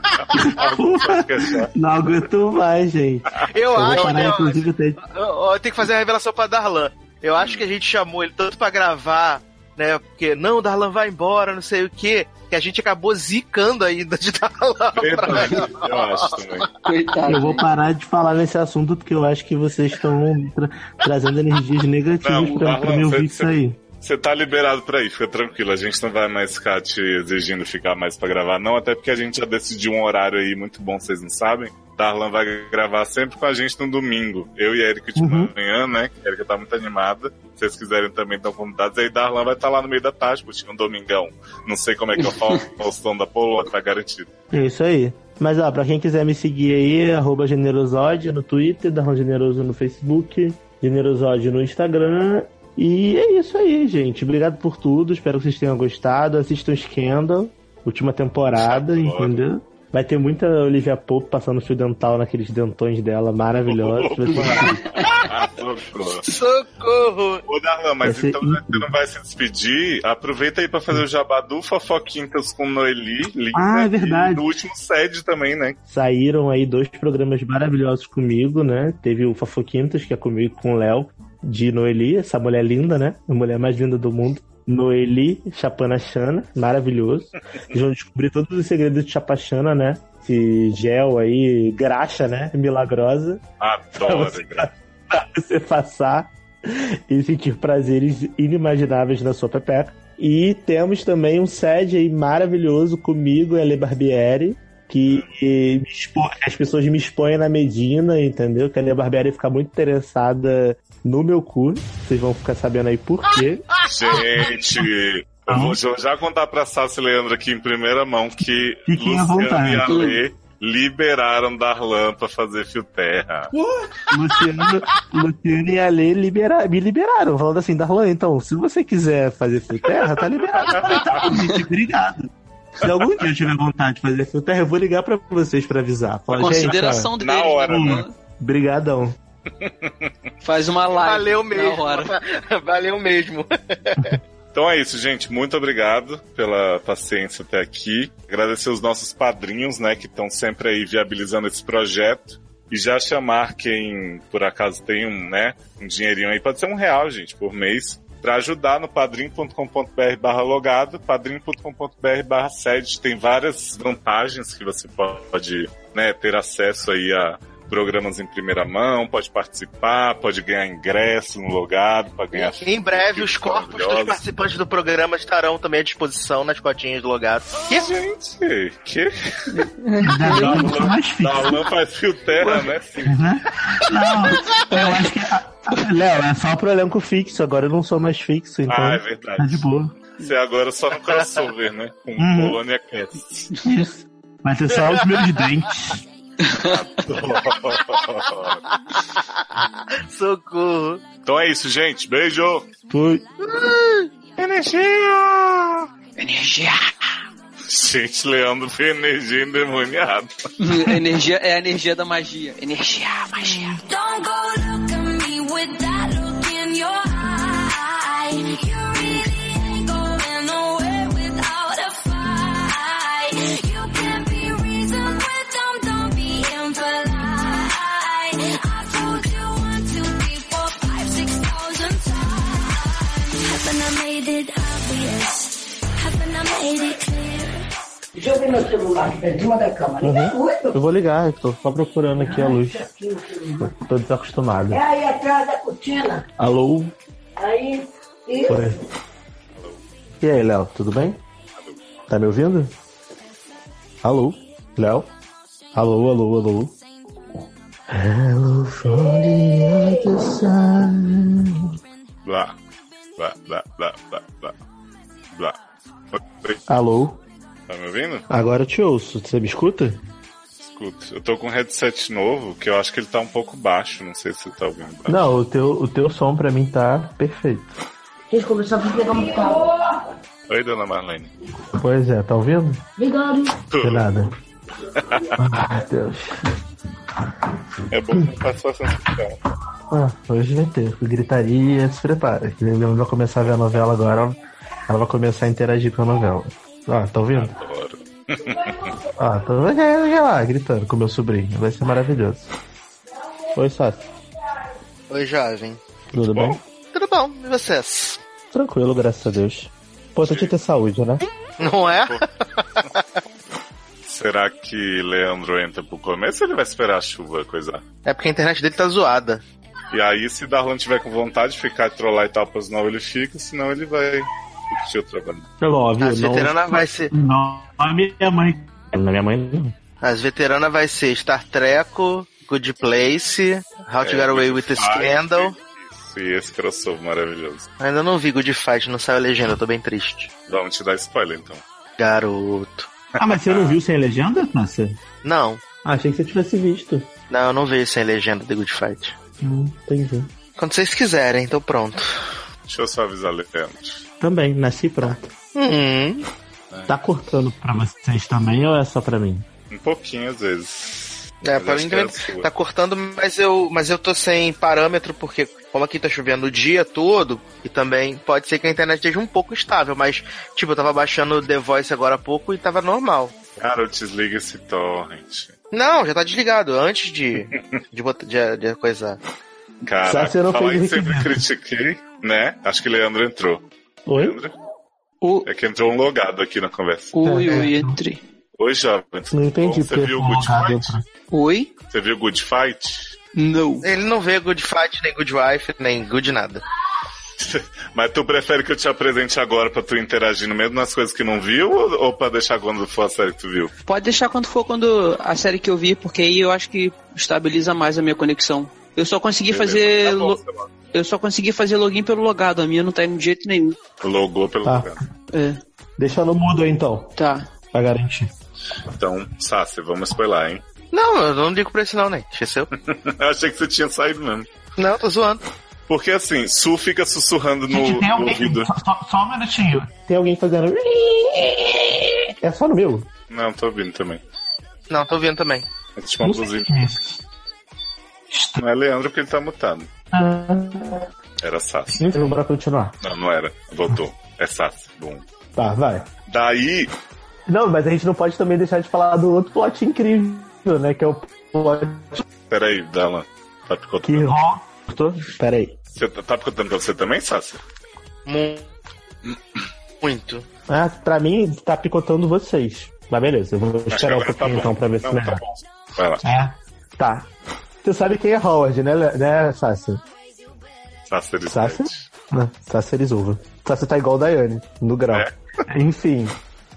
<laughs> Não aguento mais, gente. Eu vou acho, parar, né, inclusive, até... Eu, eu tenho que fazer a revelação pra Darlan. Eu acho que a gente chamou ele tanto pra gravar, né? Porque, não, Darlan vai embora, não sei o quê. Que a gente acabou zicando ainda de <laughs> Darlan. Verdade, eu acho também. Eu vou parar de falar nesse assunto porque eu acho que vocês estão tra- trazendo energias negativas Não, pra, pra Darlan, me você- ouvir isso aí. Você tá liberado pra ir, fica tranquilo. A gente não vai mais ficar te exigindo ficar mais pra gravar, não. Até porque a gente já decidiu um horário aí muito bom, vocês não sabem. Darlan vai gravar sempre com a gente no domingo. Eu e a Erika de Uhum. manhã, né? A Erika tá muito animada. Se vocês quiserem também estão convidados. Aí Darlan vai estar lá no meio da tarde, curtindo um domingão. Não sei como é que eu falo <laughs> o som da Polônia, tá garantido. É isso aí. Mas ó, pra quem quiser me seguir aí, arroba generosódio no Twitter, Darlan Generoso no Facebook, generosódio no Instagram. E é isso aí, gente. Obrigado por tudo. Espero que vocês tenham gostado. Assistam Scandal, última temporada, entendeu? Vai ter muita Olivia Pope passando fio dental naqueles dentões dela, maravilhosos. Ah, socorro. <laughs> Socorro! Ô Darlan, mas então já que você não vai se despedir, aproveita aí pra fazer o jabadu Fofoquintas com Noeli. Linda, Ah, é verdade. E no último sede também, né? Saíram aí dois programas maravilhosos comigo, né? Teve o Fafoquintas, que é comigo com o Léo, de Noeli, essa mulher linda, né? A mulher mais linda do mundo. Noeli Chapana-Chana, maravilhoso. Eles vão descobrir todos os segredos de Chapachana, né? Esse gel aí, graxa, né? Milagrosa. Adoro. Pra você passar e sentir prazeres inimagináveis na sua pepeca. E temos também um sede aí maravilhoso comigo, Ele Barbieri, que expo- as pessoas me expõem na Medina, entendeu? Que a Ele Barbieri fica muito interessada no meu cu. Vocês vão ficar sabendo aí por quê. Gente, eu vou já- já contar pra Sassi e Leandro aqui em primeira mão que Fiquem Luciano e Alê liberaram Darlan pra fazer fio terra. Luciano, Luciano e a Lê libera, me liberaram, falando assim, Darlan, então, se você quiser fazer fio terra, tá liberado. Tá gente, obrigado. Se algum dia eu tiver vontade de fazer fio terra, eu vou ligar pra vocês pra avisar. Gente, Consideração ó, deles, Na hora, né? né? Faz uma live. Valeu na mesmo. hora. <laughs> Valeu mesmo. Então é isso, gente. Muito obrigado pela paciência até aqui. Agradecer os nossos padrinhos, né, que estão sempre aí viabilizando esse projeto. E já chamar quem, por acaso, tem um, né, um dinheirinho aí, pode ser um real, gente, por mês, para ajudar no padrim.com.br barra logado, padrim.com.br barra sede. Tem várias vantagens que você pode, né, ter acesso aí a programas em primeira mão, pode participar, pode ganhar ingresso no logado, para ganhar Em breve, os corpos dos participantes do programa estarão também à disposição nas cotinhas do logado. Que? Gente, que? Fixo. Darlan faz fio terra, né? Sim. Né? Não, eu acho que. Léo, é só pro elenco fixo, agora eu não sou mais fixo, então. Ah, é verdade. Tá de boa. Você agora só no crossover, né? Com Uhum. Colônia Cast. Isso. Vai ter só os meus dentes. <laughs> Socorro. Então é isso, gente. Beijo. Fui. Energia! Energia! Gente, Leandro foi energia endemoniada. energia é a energia da magia. Energia, magia. Don't go look at me with that look in your Haven't I made it clear? Deixa eu ver meu celular que tá em cima da cama. Uhum. Eu vou ligar, eu tô só procurando aqui a luz. Tô desacostumado. É aí atrás da cortina. Alô? Aí. Isso. Oi. E aí, Léo, tudo bem? Tá me ouvindo? Alô? Léo? Alô, alô, alô? Hello from the other side. Blá, blá, blá, blá, blá. Blá. Oi. Alô? Tá me ouvindo? Agora eu te ouço. Você me escuta? Escuta. Eu tô com um headset novo, que eu acho que ele tá um pouco baixo. Não sei se você tá ouvindo. baixo. Não, o teu, o teu som pra mim tá perfeito. Deixa eu começar a pegar um carro. Oi, dona Marlene. Pois é, tá ouvindo? Obrigado. De nada. Ai, <laughs> Deus. É bom que não faz só sensação. Ah, hoje vai ter. Gritaria, se prepara. vai começar a ver a novela agora. Ela vai começar a interagir com a novela. Ah, tá ouvindo? Adoro. <laughs> Ah, tô olha lá, gritando com meu sobrinho. Vai ser maravilhoso. Oi, Sassi. Oi, jovem. Tudo bem? Tudo bom, e vocês? Tranquilo, graças a Deus. Tinha que ter saúde, né? Não é? <laughs> Será que Leandro entra pro começo ou ele vai esperar a chuva coisar? É porque a internet dele tá zoada. E aí, se Darlan tiver com vontade de ficar trollar e tal, pois não ele fica, senão ele vai curtir o trabalho. É óbvio, As veteranas vai ser. Não, a minha mãe. Na minha mãe não. As veteranas vai ser Star Trek, Good Place, How to É, Get Away Good with a Fight. Scandal. Isso, e esse crossover maravilhoso. Ainda não vi Good Fight, não saiu a legenda, eu tô bem triste. Vamos te dar spoiler então. Garoto. Ah, mas você não viu sem legenda, Nossa? Não. Ah, achei que você tivesse visto. Não, eu não vejo sem legenda The Good Fight. Hum, entendi. Quando vocês quiserem, então pronto. Deixa eu só avisar Leandro. Também, nasci pronto. Hum. Tá cortando pra vocês também ou é só pra mim? Um pouquinho às vezes. É, Mas pra mim é também tá cortando, mas eu, mas eu tô sem parâmetro, porque como aqui tá chovendo o dia todo, e também pode ser que a internet esteja um pouco instável, mas, tipo, eu tava baixando The Voice agora há pouco e tava normal. Cara, desliga esse torrent. Não, já tá desligado, antes de, <laughs> de, botar, de, de coisar. Cara, falar em sempre critiquei, né? Acho que Leandro entrou. Oi? Leandro? O- É que entrou um logado aqui na conversa. Oi, oi, entre. Oi, jovem. Não entendi Você porque viu o foi Good Fight? entrou. Oi? Você viu Good Fight? Não. Ele não vê Good Fight, nem Good Wife, nem Good nada. <laughs> Mas tu prefere que eu te apresente agora pra tu interagir no mesmo nas coisas que não viu ou, ou pra deixar quando for a série que tu viu? Pode deixar quando for quando a série que eu vi, porque aí eu acho que estabiliza mais a minha conexão. Eu só consegui Beleza, fazer. tá bom, sei lá. Eu só consegui fazer login pelo logado, a minha não tá indo de jeito nenhum. Logou pelo Tá. lugar. É, Deixa no mudo aí então, tá. pra garantir. Então, Sassi, vamos spoiler, hein? Não, eu não ligo pra isso não, né? Esqueceu? <laughs> eu achei que você tinha saído mesmo. Não, tô zoando. Porque assim, Su fica sussurrando no, Gente, tem no alguém. ouvido. Só, só- um minutinho. Tem alguém fazendo. É só no meu? Não, tô ouvindo também. Não, tô vendo também. É tipo uma Não é Leandro porque ele tá mutado. Ah, Era Sassi. então, bora continuar. Não, não era. Voltou. É Sassi. Bom. Tá, vai. Daí, Não, mas a gente não pode também deixar de falar do outro plot incrível, né? Que é o plot peraí, Dalan. Tá que picotando. rola. Pera aí. Você tá, tá picotando pra você também, Sassi? Mu- Muito. Ah, pra mim, tá picotando vocês. Mas beleza, eu vou que esperar um tá pouquinho bom. então pra ver se Não, melhora. tá bom. Vai lá. É. Tá. Você sabe quem é Howard, né, né Sassi? Eles Sassi? Não, Sassi Erizuva. Sassi tá igual o Daiane, no grau. É. Enfim.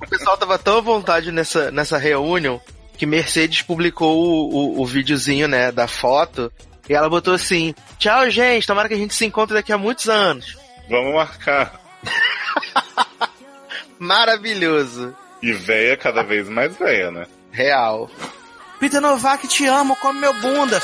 O pessoal tava tão à vontade nessa, nessa reunião que Mercedes publicou o, o, o videozinho, né, da foto. E ela botou assim: Tchau, gente, tomara que a gente se encontre daqui a muitos anos. Vamos marcar. <laughs> Maravilhoso. E véia cada vez mais véia, né? Real. Peter Novak, te amo, come meu bunda.